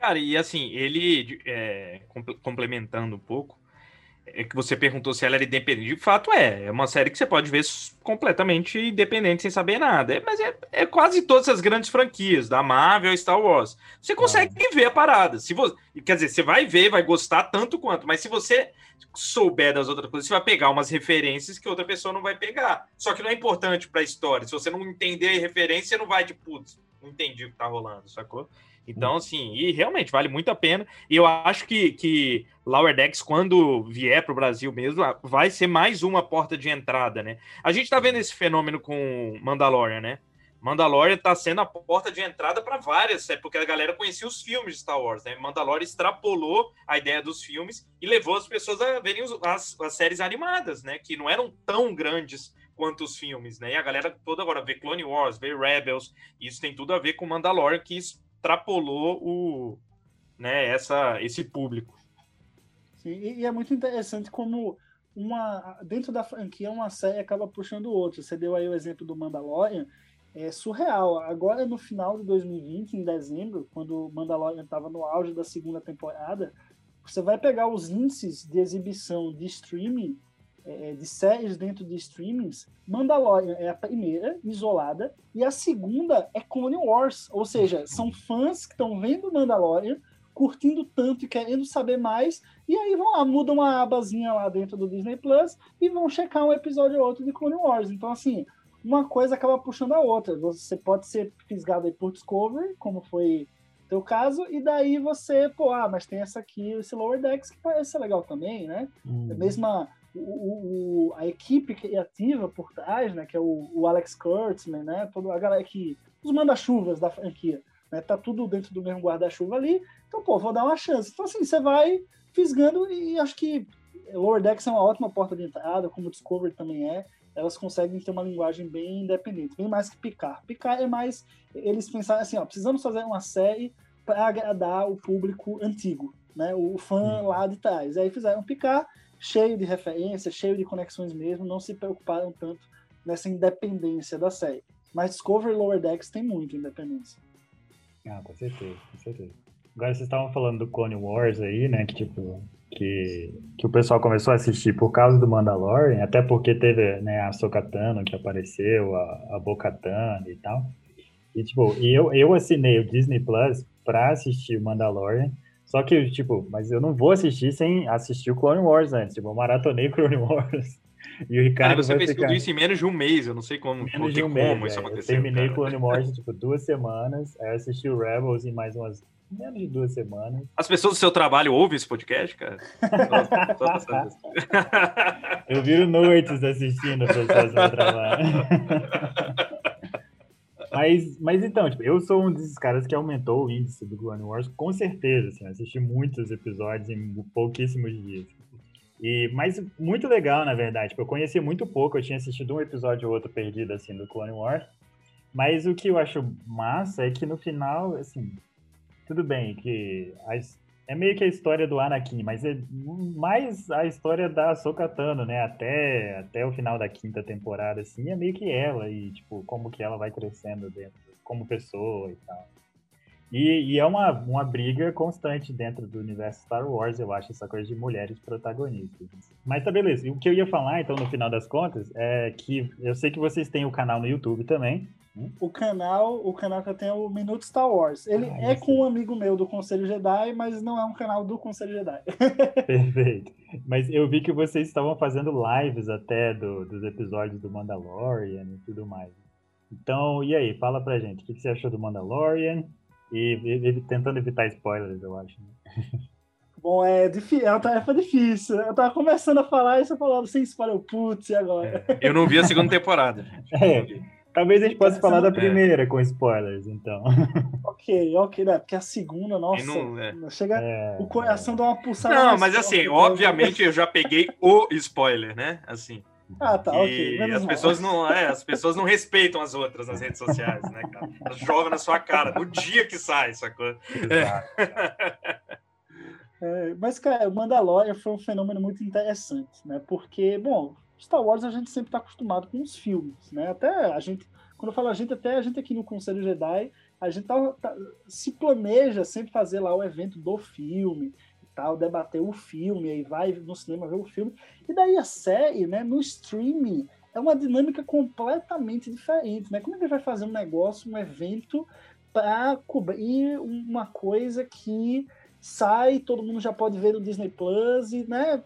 Cara, e assim, ele, é, complementando um pouco, é que você perguntou se ela era independente. De fato, é. É uma série que você pode ver completamente independente, sem saber nada. É, mas é, é, quase todas as grandes franquias, da Marvel e Star Wars. Você consegue é. ver a parada. Se você, quer dizer, você vai ver, vai gostar tanto quanto, mas se você souber das outras coisas, você vai pegar umas referências que outra pessoa não vai pegar. Só que não é importante para a história. Se você não entender a referência, você não vai de putz, não entendi o que tá rolando, sacou? Então, assim, e realmente vale muito a pena. E eu acho que, que Lower Decks, quando vier para o Brasil mesmo, vai ser mais uma porta de entrada, né? A gente tá vendo esse fenômeno com Mandalorian, né? Mandalorian tá sendo a porta de entrada para várias, porque a galera conhecia os filmes de Star Wars, né? Mandalorian extrapolou a ideia dos filmes e levou as pessoas a verem os, as, as séries animadas, né? Que não eram tão grandes quanto os filmes, né? E a galera toda agora vê Clone Wars, vê Rebels, isso tem tudo a ver com Mandalorian, que extrapolou o, né, essa, esse público. Sim, e é muito interessante como uma dentro da franquia uma série acaba puxando outra. Você deu aí o exemplo do Mandalorian, é surreal. Agora no final de 2020, em dezembro, quando o Mandalorian estava no auge da segunda temporada, você vai pegar os índices de exibição de streaming é, de séries dentro de streamings, Mandalorian é a primeira, isolada, e a segunda é Clone Wars, ou seja, são fãs que estão vendo Mandalorian, curtindo tanto e querendo saber mais, e aí vão lá, mudam uma abazinha lá dentro do Disney Plus e vão checar um episódio ou outro de Clone Wars. Então, assim, uma coisa acaba puxando a outra. Você pode ser fisgado aí por Discovery, como foi teu caso, e daí você, pô, ah, mas tem essa aqui, esse Lower Decks, que parece ser legal também, né? Hum. A mesma o, o, a equipe criativa por trás, né, que é o, o Alex Kurtzman, né, toda a galera que os manda-chuvas da franquia, né, tá tudo dentro do mesmo guarda-chuva ali. Então, pô, vou dar uma chance. Então, assim, você vai fisgando e acho que Lower Decks é uma ótima porta de entrada, como o Discovery também é. Elas conseguem ter uma linguagem bem independente, bem mais que Picar. Picar é mais eles pensarem assim, ó, precisamos fazer uma série para agradar o público antigo, né, o fã lá de trás. Aí fizeram Picar cheio de referências, cheio de conexões mesmo, não se preocuparam tanto nessa independência da série. Mas Discovery Lower Decks tem muita independência. Ah, com certeza, com certeza. Agora vocês estavam falando do Clone Wars aí, né? Que tipo, que, que o pessoal começou a assistir por causa do Mandalorian, até porque teve né, a Sokatano que apareceu, a, a Bo-Katan e tal. E tipo, eu, eu assinei o Disney Plus pra assistir o Mandalorian, só que, tipo, mas eu não vou assistir sem assistir o Clone Wars antes. Tipo, eu maratonei Clone [LAUGHS] Wars. E o Ricardo. Cara, você fez ficar... tudo isso em menos de um mês. Eu não sei como, menos de um mês, como isso aconteceu. Eu terminei cara. Clone Wars [LAUGHS] tipo, duas semanas. Aí assisti o Rebels em mais umas. Menos de duas semanas. As pessoas do seu trabalho ouvem esse podcast, cara? [LAUGHS] eu viro noites assistindo pessoas do meu trabalho. Mas, mas então, tipo, eu sou um desses caras que aumentou o índice do Clone Wars, com certeza, assim, assisti muitos episódios em pouquíssimos dias. E, mas muito legal, na verdade, tipo, eu conheci muito pouco, eu tinha assistido um episódio ou outro perdido, assim, do Clone Wars, mas o que eu acho massa é que no final, assim, tudo bem que as, é meio que a história do Anakin, mas é mais a história da Sokatano, né? Até, até o final da quinta temporada, assim, é meio que ela e, tipo, como que ela vai crescendo dentro, como pessoa e tal. E, e, é uma, uma briga constante dentro do universo Star Wars, eu acho, essa coisa de mulheres protagonistas. Mas tá beleza. E o que eu ia falar, então, no final das contas, é que eu sei que vocês têm o canal no YouTube também, o canal, o canal que eu tenho é o Minuto Star Wars. Ele ah, é com um amigo meu do Conselho Jedi, mas não é um canal do Conselho Jedi. [LAUGHS] Perfeito. Mas eu vi que vocês estavam fazendo lives até do, dos episódios do Mandalorian e tudo mais. Então, e aí, fala pra gente, o que, você achou do Mandalorian? E, e tentando evitar spoilers, eu acho. Né? [LAUGHS] Bom, é, difícil, é uma tarefa difícil. Eu tava começando a falar e você falou sem spoiler, putz, e agora? É, eu não vi a segunda [LAUGHS] temporada. É. Talvez a gente possa falar da é. primeira é. com spoilers, então. [LAUGHS] Ok, ok, né? Porque a segunda, nossa, não, é. chega é, o coração dá uma pulsada. Não, mas assim, obviamente eu já peguei o spoiler, né? Assim. Ah, tá, ok. E as pessoas, não, é, as pessoas não respeitam as outras nas redes sociais, né, cara? Elas jogam na sua cara no dia que sai, sacou? É, mas, cara, o Mandalorian foi um fenômeno muito interessante, né? Porque, bom, Star Wars a gente sempre está acostumado com os filmes, né? Até a gente, quando eu falo a gente, até a gente aqui no Conselho Jedi, a gente tá, tá, se planeja sempre fazer lá o evento do filme e tal, debater o filme, aí vai no cinema ver o filme. E daí a série, né, no streaming, é uma dinâmica completamente diferente, né? Como é que vai fazer um negócio, um evento para cobrir uma coisa que sai, todo mundo já pode ver no Disney Plus, e, né?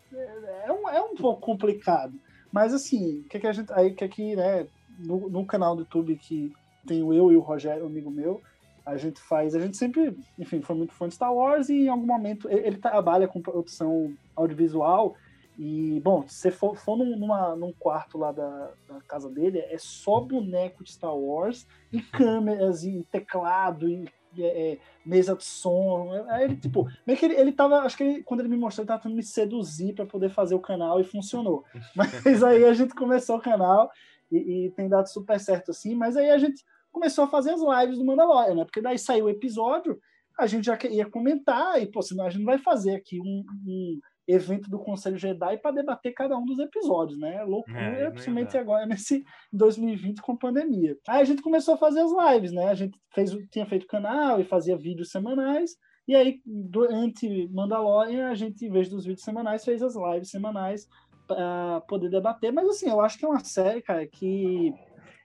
É um, é um pouco complicado. Mas assim, o que, que a gente. Aí que aqui, né, no, no canal do YouTube que tenho eu e o Rogério, amigo meu, a gente faz. A gente sempre, enfim, foi muito fã de Star Wars e em algum momento ele, ele trabalha com produção audiovisual. E, bom, se você for, for num, numa, num quarto lá da, da, casa dele, é só boneco de Star Wars e câmeras e teclado e é, é, mesa de som. Aí ele, tipo, meio que ele, ele tava, acho que ele, quando ele me mostrou, ele tava tentando me seduzir para poder fazer o canal e funcionou. [LAUGHS] Mas aí a gente começou o canal e, e, tem dado super certo assim. Mas aí a gente começou a fazer as lives do Mandalorian, né? Porque daí saiu o episódio, a gente já ia comentar e, pô, senão a gente não vai fazer aqui um, um evento do Conselho Jedi para debater cada um dos episódios, né? Loucura, é, principalmente agora nesse [LAUGHS] 2020 com pandemia. Aí a gente começou a fazer as lives, né? A gente fez, tinha feito canal e fazia vídeos semanais. E aí, durante Mandalorian, a gente, em vez dos vídeos semanais, fez as lives semanais para poder debater. Mas assim, eu acho que é uma série, cara, que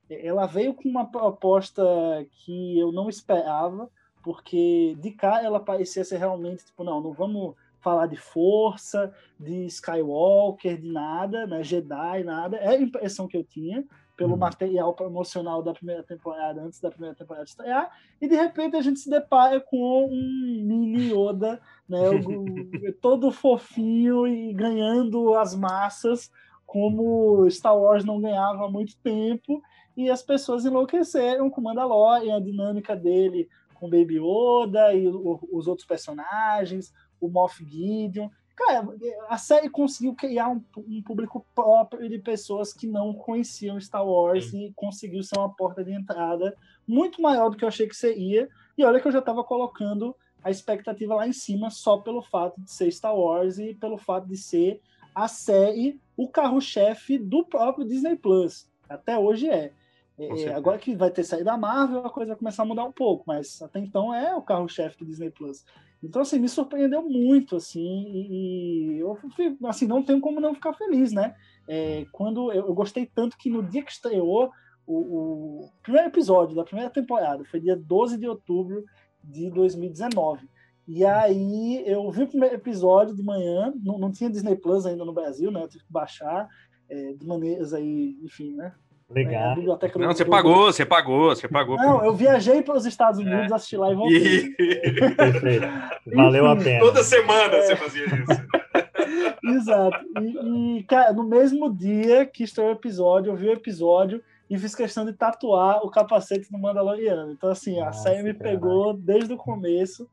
ela veio com uma proposta que eu não esperava, porque de cá ela parecia ser realmente tipo, não, não vamos falar de força, de Skywalker, de nada, né, Jedi, nada. É a impressão que eu tinha pelo uhum. material promocional da primeira temporada, antes da primeira temporada estrear, e de repente a gente se depara com um mini Yoda, né, [LAUGHS] todo fofinho e ganhando as massas, como Star Wars não ganhava há muito tempo, e as pessoas enlouqueceram com Mandalorian, a dinâmica dele com Baby Yoda e os outros personagens, o Moff Gideon. Cara, a série conseguiu criar um, um público próprio de pessoas que não conheciam Star Wars Sim. e conseguiu ser uma porta de entrada muito maior do que eu achei que seria. E olha que eu já estava colocando a expectativa lá em cima só pelo fato de ser Star Wars e pelo fato de ser a série, o carro-chefe do próprio Disney Plus. Até hoje é. é agora que vai ter saído da Marvel, a coisa vai começar a mudar um pouco, mas até então é o carro-chefe do Disney Plus. Então, assim, me surpreendeu muito, assim, e, eu, assim, não tenho como não ficar feliz, né? É, quando eu, eu, gostei tanto que no dia que estreou o, o, primeiro episódio da primeira temporada, foi dia 12 de outubro de 2019. E aí eu vi o primeiro episódio de manhã, não, não tinha Disney Plus ainda no Brasil, né? Eu tive que baixar é, de maneiras aí, enfim, né? Legal. É, não, você pagou, você pagou, você pagou. Não, eu viajei para os Estados Unidos, é. assisti lá e voltei. Perfeito. Valeu a pena. Toda semana é. você fazia isso. [LAUGHS] Exato. E, e, cara, no mesmo dia que estreou o episódio, eu vi o episódio e fiz questão de tatuar o capacete do Mandaloriano. Então, assim, Nossa, a série me pegou desde o começo.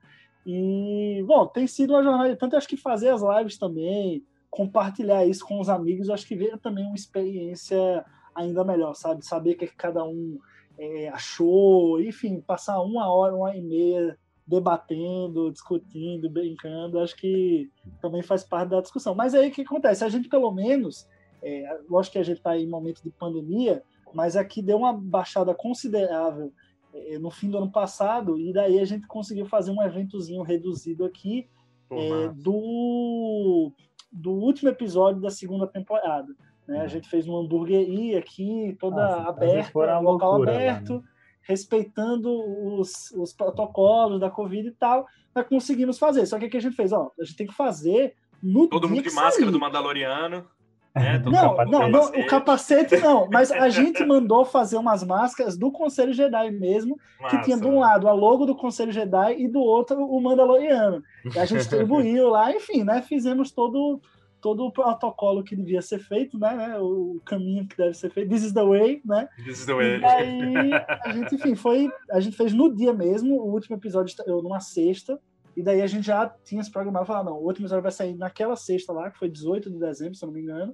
E, bom, tem sido uma jornada. Tanto acho que fazer as lives também, compartilhar isso com os amigos, acho que veio também uma experiência ainda melhor, sabe? Saber o que cada um é, achou, enfim, passar uma hora, uma hora e meia debatendo, discutindo, brincando, acho que também faz parte da discussão. Mas aí o que acontece? A gente, pelo menos, é, lógico que a gente está em momento de pandemia, mas aqui deu uma baixada considerável é, no fim do ano passado, e daí a gente conseguiu fazer um eventozinho reduzido aqui é, do, do último episódio da segunda temporada. Né? A uhum. gente fez uma hamburgueria aqui, toda Nossa, aberta, local loucura, aberto, mano. respeitando os, os protocolos da Covid e tal, mas conseguimos fazer. Só que o que a gente fez? Ó, a gente tem que fazer no Todo mundo de máscara sair. do Mandaloriano. Né? [LAUGHS] Não, não, não, o capacete não, mas a gente [LAUGHS] mandou fazer umas máscaras do Conselho Jedi mesmo, Massa. que tinha de um lado a logo do Conselho Jedi e do outro o Mandaloriano. E a gente [LAUGHS] distribuiu lá, enfim, né? Fizemos todo todo o protocolo que devia ser feito, né, né, o caminho que deve ser feito, this is the way, né? This is the way. E aí, a gente, enfim, foi, a gente fez no dia mesmo, o último episódio eu numa sexta, e daí a gente já tinha se programado, falar, não, o último episódio vai sair naquela sexta lá, que foi 18 de dezembro, se eu não me engano,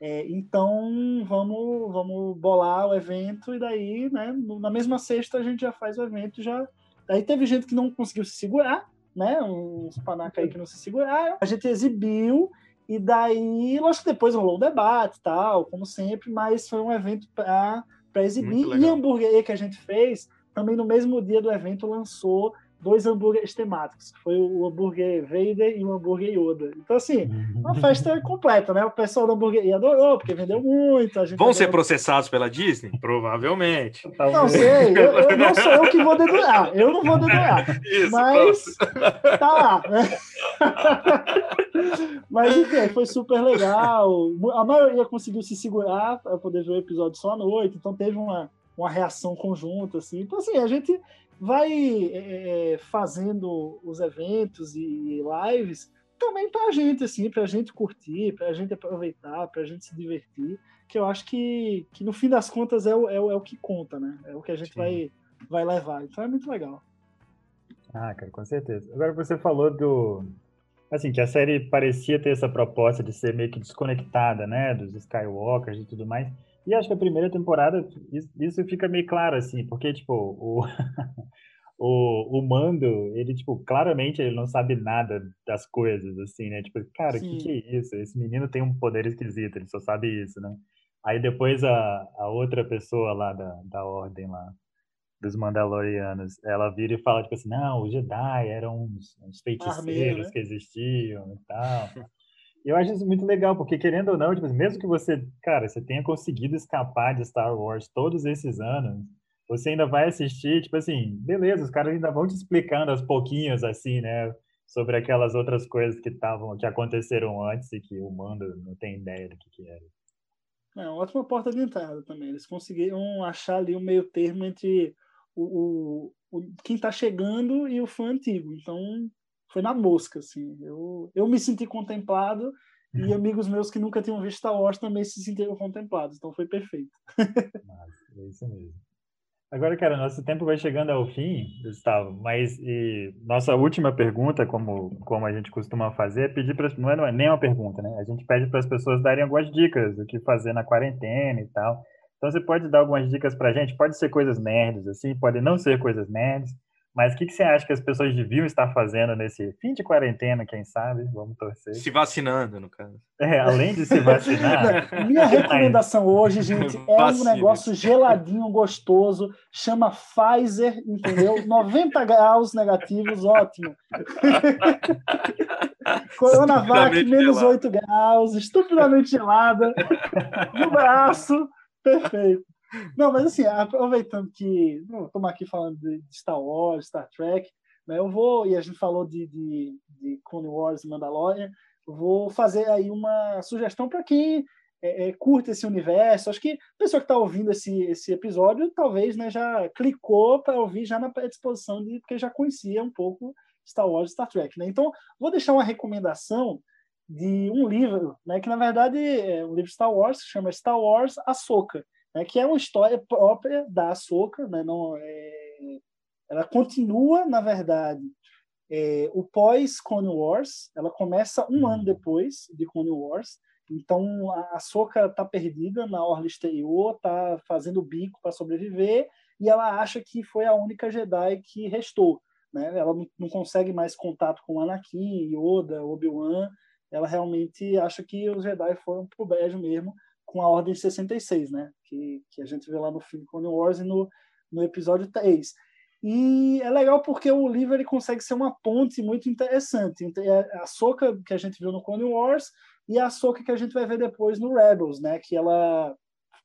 é, então vamos, vamos bolar o evento, e daí, né, na mesma sexta a gente já faz o evento, já... Daí teve gente que não conseguiu se segurar, né, uns panacas aí que não se seguraram, a gente exibiu, e daí, lógico que depois rolou o debate tal, como sempre, mas foi um evento para exibir. E a hambúrguer que a gente fez, também no mesmo dia do evento, lançou dois hambúrgueres temáticos, que foi o hambúrguer Vader e o hambúrguer Yoda. Então, assim, uma festa completa, né? O pessoal da hamburgueria adorou, porque vendeu muito. Vão adorou. ser processados pela Disney? Provavelmente. Não sei, eu, eu, não [LAUGHS] sou eu que vou dedurar, eu não vou dedurar. Isso, mas pronto. tá lá, né? [LAUGHS] mas, enfim, foi super legal. A maioria conseguiu se segurar para poder ver o episódio só à noite, então teve uma, uma reação conjunta, assim. Então, assim, a gente vai é, fazendo os eventos e lives também para a gente, assim, para a gente curtir, para a gente aproveitar, para a gente se divertir, que eu acho que, que no fim das contas é o, é o, é o que conta, né? É o que a gente vai, vai levar. Então é muito legal. Ah, cara, com certeza. Agora você falou do. Assim, que a série parecia ter essa proposta de ser meio que desconectada, né? Dos Skywalkers e tudo mais. E acho que a primeira temporada, isso fica meio claro, assim, porque, tipo, o, [LAUGHS] o, o Mando, ele, tipo, claramente ele não sabe nada das coisas, assim, né? Tipo, cara, o que, que é isso? Esse menino tem um poder esquisito, ele só sabe isso, né? Aí depois a, a outra pessoa lá da, da ordem lá, dos Mandalorianos, ela vira e fala, tipo assim, não, os Jedi eram uns, uns feiticeiros Armeiro, né? que existiam e tal. [LAUGHS] Eu acho isso muito legal, porque querendo ou não, tipo, mesmo que você, cara, você tenha conseguido escapar de Star Wars todos esses anos, você ainda vai assistir, tipo assim, beleza, os caras ainda vão te explicando aos pouquinhos, assim, né, sobre aquelas outras coisas que estavam, que aconteceram antes e que o Mando não tem ideia do que, que era. É ótima porta de entrada também. Eles conseguiram achar ali um meio termo entre o, o, o quem está chegando e o fã antigo. Então, foi na mosca, assim. Eu, eu me senti contemplado e uhum. amigos meus que nunca tinham visto Star Wars também se sentiram contemplados. Então, foi perfeito. Mas, é isso mesmo. Agora, cara, nosso tempo vai chegando ao fim, Gustavo, mas nossa última pergunta, como, como a gente costuma fazer, é pedir para não, é, não é nem uma pergunta, né? A gente pede para as pessoas darem algumas dicas do que fazer na quarentena e tal. Então, você pode dar algumas dicas para a gente? Pode ser coisas nerds, assim, pode não ser coisas nerds, mas o que, que, você acha que as pessoas deviam estar fazendo nesse fim de quarentena, quem sabe? Vamos torcer. Se vacinando, no caso. É, além de se vacinar. Minha recomendação hoje, gente, é um negócio geladinho, gostoso, chama Pfizer, entendeu? 90 graus negativos, ótimo. [LAUGHS] Coronavac, menos 8 graus, estupidamente gelada, no braço, perfeito. Não, mas assim, aproveitando que estamos aqui falando de Star Wars, Star Trek, né, eu vou, e a gente falou de, de, de Clone Wars e Mandalorian, vou fazer aí uma sugestão para quem é, é, curte esse universo. Acho que a pessoa que está ouvindo esse, esse episódio talvez né, já clicou para ouvir já na predisposição de porque já conhecia um pouco Star Wars e Star Trek. Né? Então, vou deixar uma recomendação de um livro, né, que na verdade é um livro Star Wars, que chama Star Wars Ahsoka né, que é uma história própria da Ahsoka, né, não, é, ela continua, na verdade, é, o pós-Clone Wars, ela começa um ano depois de Clone Wars, então a Ahsoka está perdida na orla exterior, está fazendo bico para sobreviver, e ela acha que foi a única Jedi que restou. Né? Ela não consegue mais contato com Anakin, Yoda, Obi-Wan, ela realmente acha que os Jedi foram pro brejo mesmo, com a Ordem 66, né? Que, que a gente vê lá no filme Clone Wars e no, no episódio 3. E é legal porque o livro ele consegue ser uma ponte muito interessante entre a Soca que a gente viu no Clone Wars e a Soca que a gente vai ver depois no Rebels, né? Que ela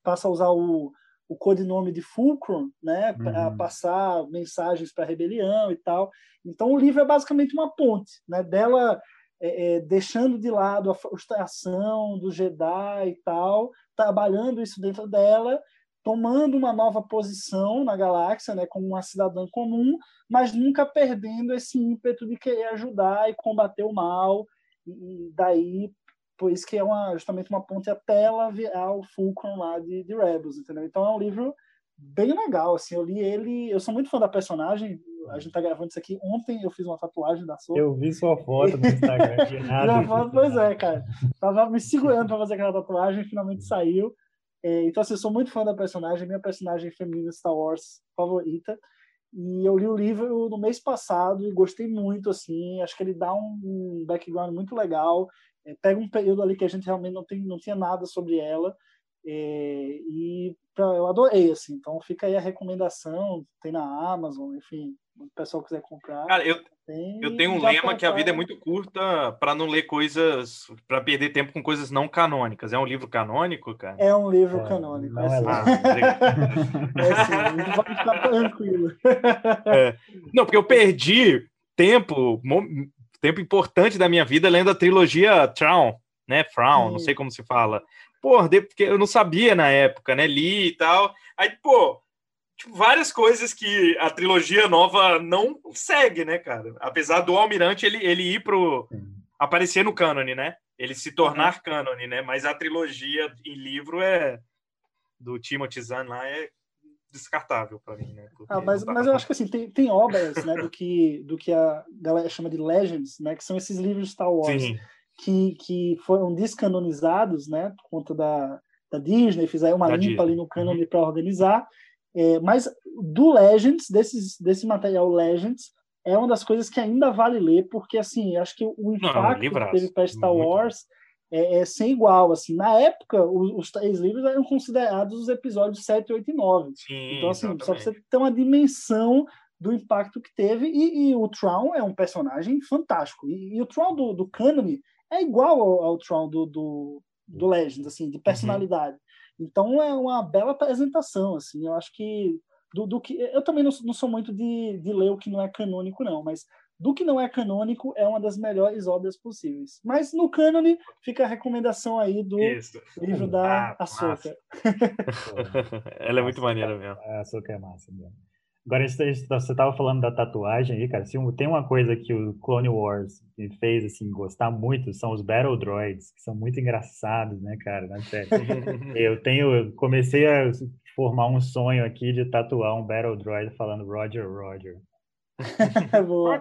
passa a usar o, o codinome de Fulcrum, né? Para uhum. passar mensagens para a rebelião e tal. Então o livro é basicamente uma ponte, né? Dela é, é, deixando de lado a frustração do Jedi e tal, trabalhando isso dentro dela, tomando uma nova posição na galáxia, né, como uma cidadã comum, mas nunca perdendo esse ímpeto de querer ajudar e combater o mal. E, daí, por isso que é uma, justamente uma ponte até ela virar o Fulcrum lá de, de Rebels, entendeu? Então é um livro bem legal, assim, eu li ele, eu sou muito fã da personagem, a gente tá gravando isso aqui, ontem eu fiz uma tatuagem da Soca. Eu vi sua foto no Instagram. nada [LAUGHS] foto, pois é, cara, tava me segurando para fazer aquela tatuagem, finalmente saiu, é, então assim, eu sou muito fã da personagem, minha personagem feminina Star Wars favorita, e eu li o livro no mês passado e gostei muito, assim, acho que ele dá um background muito legal, é, pega um período ali que a gente realmente não, tem, não tinha nada sobre ela, é, e pra, eu adorei, assim. Então fica aí a recomendação, tem na Amazon, enfim, o pessoal quiser comprar. Cara, eu, tem, eu tenho um lema que a vida é muito curta para não ler coisas, para perder tempo com coisas não canônicas. É um livro canônico, cara? É um livro é, canônico. É, é ah, [LAUGHS] é sim, pode ficar tranquilo. É. Não, porque eu perdi tempo, tempo importante da minha vida lendo a trilogia Traum, né? Frown, não sei como se fala porra, porque eu não sabia na época, né? Li e tal. Aí, pô, tipo, várias coisas que a trilogia nova não segue, né, cara? Apesar do Almirante ele, ele ir pro. aparecer no cânone, né? Ele se tornar uhum. cânone, né? Mas a trilogia em livro é. do Timothy Zahn lá é descartável para mim, né? Ah, mas, mas eu acho que assim, tem, tem obras, né, do que, do que a galera chama de Legends, né, que são esses livros de Star Wars. Sim que, que foram descanonizados, né, por conta da, da Disney, fizeram uma da limpa Disney. ali no cânone uhum. para organizar. É, mas do Legends, desses, desse material Legends, é uma das coisas que ainda vale ler, porque assim, acho que o impacto Não, que teve para Star Wars é, é, sem igual. Assim, na época, os, os, três livros eram considerados os episódios 7, 8 e 9. Sim, então, assim, exatamente. só para você ter uma dimensão do impacto que teve. E, e o Tron é um personagem fantástico. E, e o Tron do, do Canon é igual ao, ao Tron do, do, do Legends, assim, de personalidade. Uhum. Então é uma bela apresentação, assim. Eu acho que do, do que eu também não, não sou muito de, de ler o que não é canônico, não, mas do que não é canônico é uma das melhores obras possíveis. Mas no cânone fica a recomendação aí do Isso. livro da ah, Açúcar. [LAUGHS] Ela é muito maneira mesmo. A Açúcar é massa mesmo. Agora, você estava falando da tatuagem aí, cara. Se tem uma coisa que o Clone Wars me fez assim, gostar muito, são os Battle Droids, que são muito engraçados, né, cara? Na série. [LAUGHS] eu tenho. Eu comecei a formar um sonho aqui de tatuar um Battle Droid falando Roger, Roger. [LAUGHS] Boa.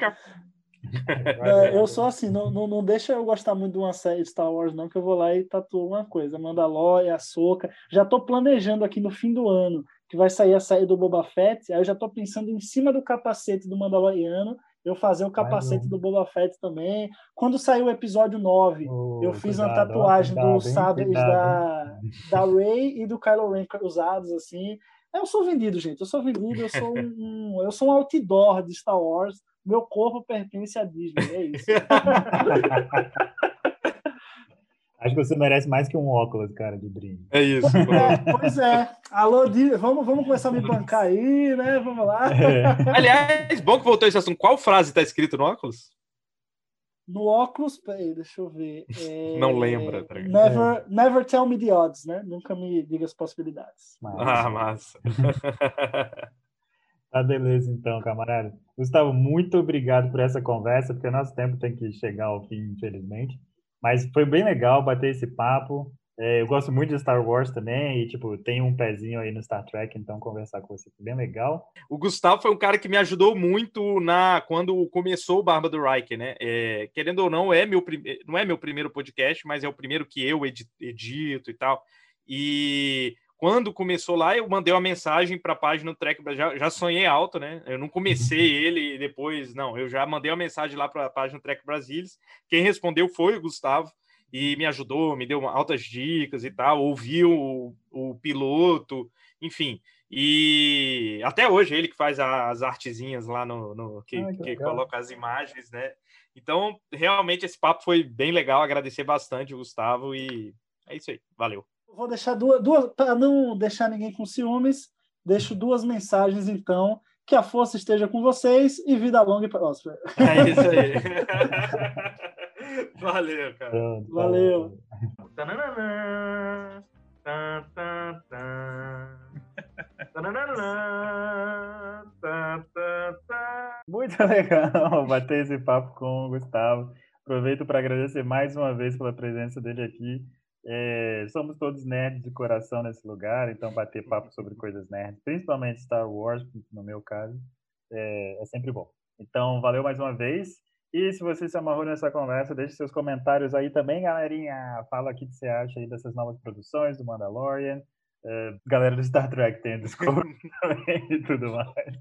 É, eu sou assim, não, não, não, deixa eu gostar muito de uma série de Star Wars, não, que eu vou lá e tatuo uma coisa. Mandalorian, Ahsoka. Já tô planejando aqui no fim do ano que vai sair a série do Boba Fett. Aí eu já tô pensando em cima do capacete do Mandaloriano eu fazer o capacete do Boba Fett também. Quando saiu o episódio 9, oh, eu fiz cuidado, uma tatuagem cuidado, dos sabres da, da Rey e do Kylo Ren cruzados, assim. Eu sou vendido, gente. Eu sou vendido, eu sou um, [LAUGHS] eu sou um outdoor de Star Wars. Meu corpo pertence à Disney, é isso. [LAUGHS] Acho que você merece mais que um óculos, cara, de brinde. É isso. É, pois é. Alô, vamos, vamos começar a me bancar aí, né? Vamos lá. É. Aliás, bom que voltou esse assunto. Qual frase está escrito no óculos? No óculos, peraí, deixa eu ver. É... Não lembra, tá never, never tell me the odds, né? Nunca me diga as possibilidades. Ah, massa. [LAUGHS] tá beleza, então, camarada. Gustavo, muito obrigado por essa conversa, porque nosso tempo tem que chegar ao fim, infelizmente. Mas foi bem legal bater esse papo. É, eu gosto muito de Star Wars também e, tipo, tenho um pezinho aí no Star Trek, então conversar com você foi bem legal. O Gustavo foi um cara que me ajudou muito na quando começou o Barba do Reich, né? É, querendo ou não, é meu, não é meu primeiro podcast, mas é o primeiro que eu edito e tal. E quando começou lá, eu mandei uma mensagem para a página do Trek, já, já sonhei alto, né? Eu não comecei ele e depois, não, eu já mandei uma mensagem lá para a página do Trek Brasilis. Quem respondeu foi o Gustavo e me ajudou, me deu altas dicas e tal, ouviu o, o piloto, enfim. E até hoje ele que faz as artezinhas lá no, no que, ah, que, que coloca as imagens, né? Então, realmente esse papo foi bem legal, agradecer bastante o Gustavo e é isso aí. Valeu. Vou deixar duas, duas para não deixar ninguém com ciúmes, deixo duas mensagens então. Que a força esteja com vocês e vida longa e próspera. É isso aí. [LAUGHS] Valeu, cara. Valeu. Muito legal bater esse papo com o Gustavo. Aproveito para agradecer mais uma vez pela presença dele aqui. É, somos todos nerds de coração nesse lugar, então bater papo sobre coisas nerds, principalmente Star Wars, no meu caso, é, é, sempre bom. Então, valeu mais uma vez. E se você se amarrou nessa conversa, deixe seus comentários aí também, galerinha. Fala o que você acha aí dessas novas produções do Mandalorian. É, galera do Star Trek tem Discovery [LAUGHS] também e tudo mais.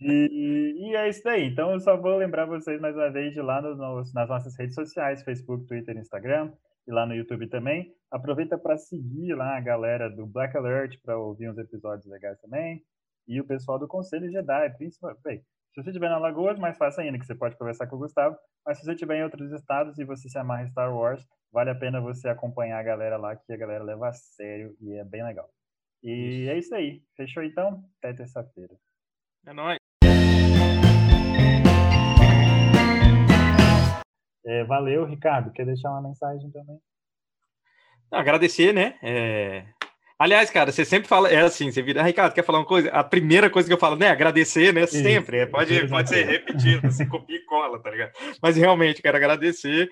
E, e, é isso aí. Então, eu só vou lembrar vocês mais uma vez de lá nos, nas nossas redes sociais, Facebook, Twitter, Instagram e lá no YouTube também. Aproveita para seguir lá a galera do Black Alert para ouvir uns episódios legais também. E o pessoal do Conselho Jedi, principalmente. Se você estiver na Lagoa, mais fácil ainda, que você pode conversar com o Gustavo. Mas se você estiver em outros estados e você se amarra em Star Wars, vale a pena você acompanhar a galera lá, que a galera leva a sério e é bem legal. E é isso aí. Fechou então? Até terça-feira. É nóis. É, valeu, Ricardo. Quer deixar uma mensagem também? Agradecer, né? É... Aliás, cara, você sempre fala, é assim, você vira, ah, Ricardo, quer falar uma coisa? A primeira coisa que eu falo, né? Agradecer, né? Sempre. É, pode, pode ser repetido, você copia e cola, tá ligado? Mas realmente, quero agradecer.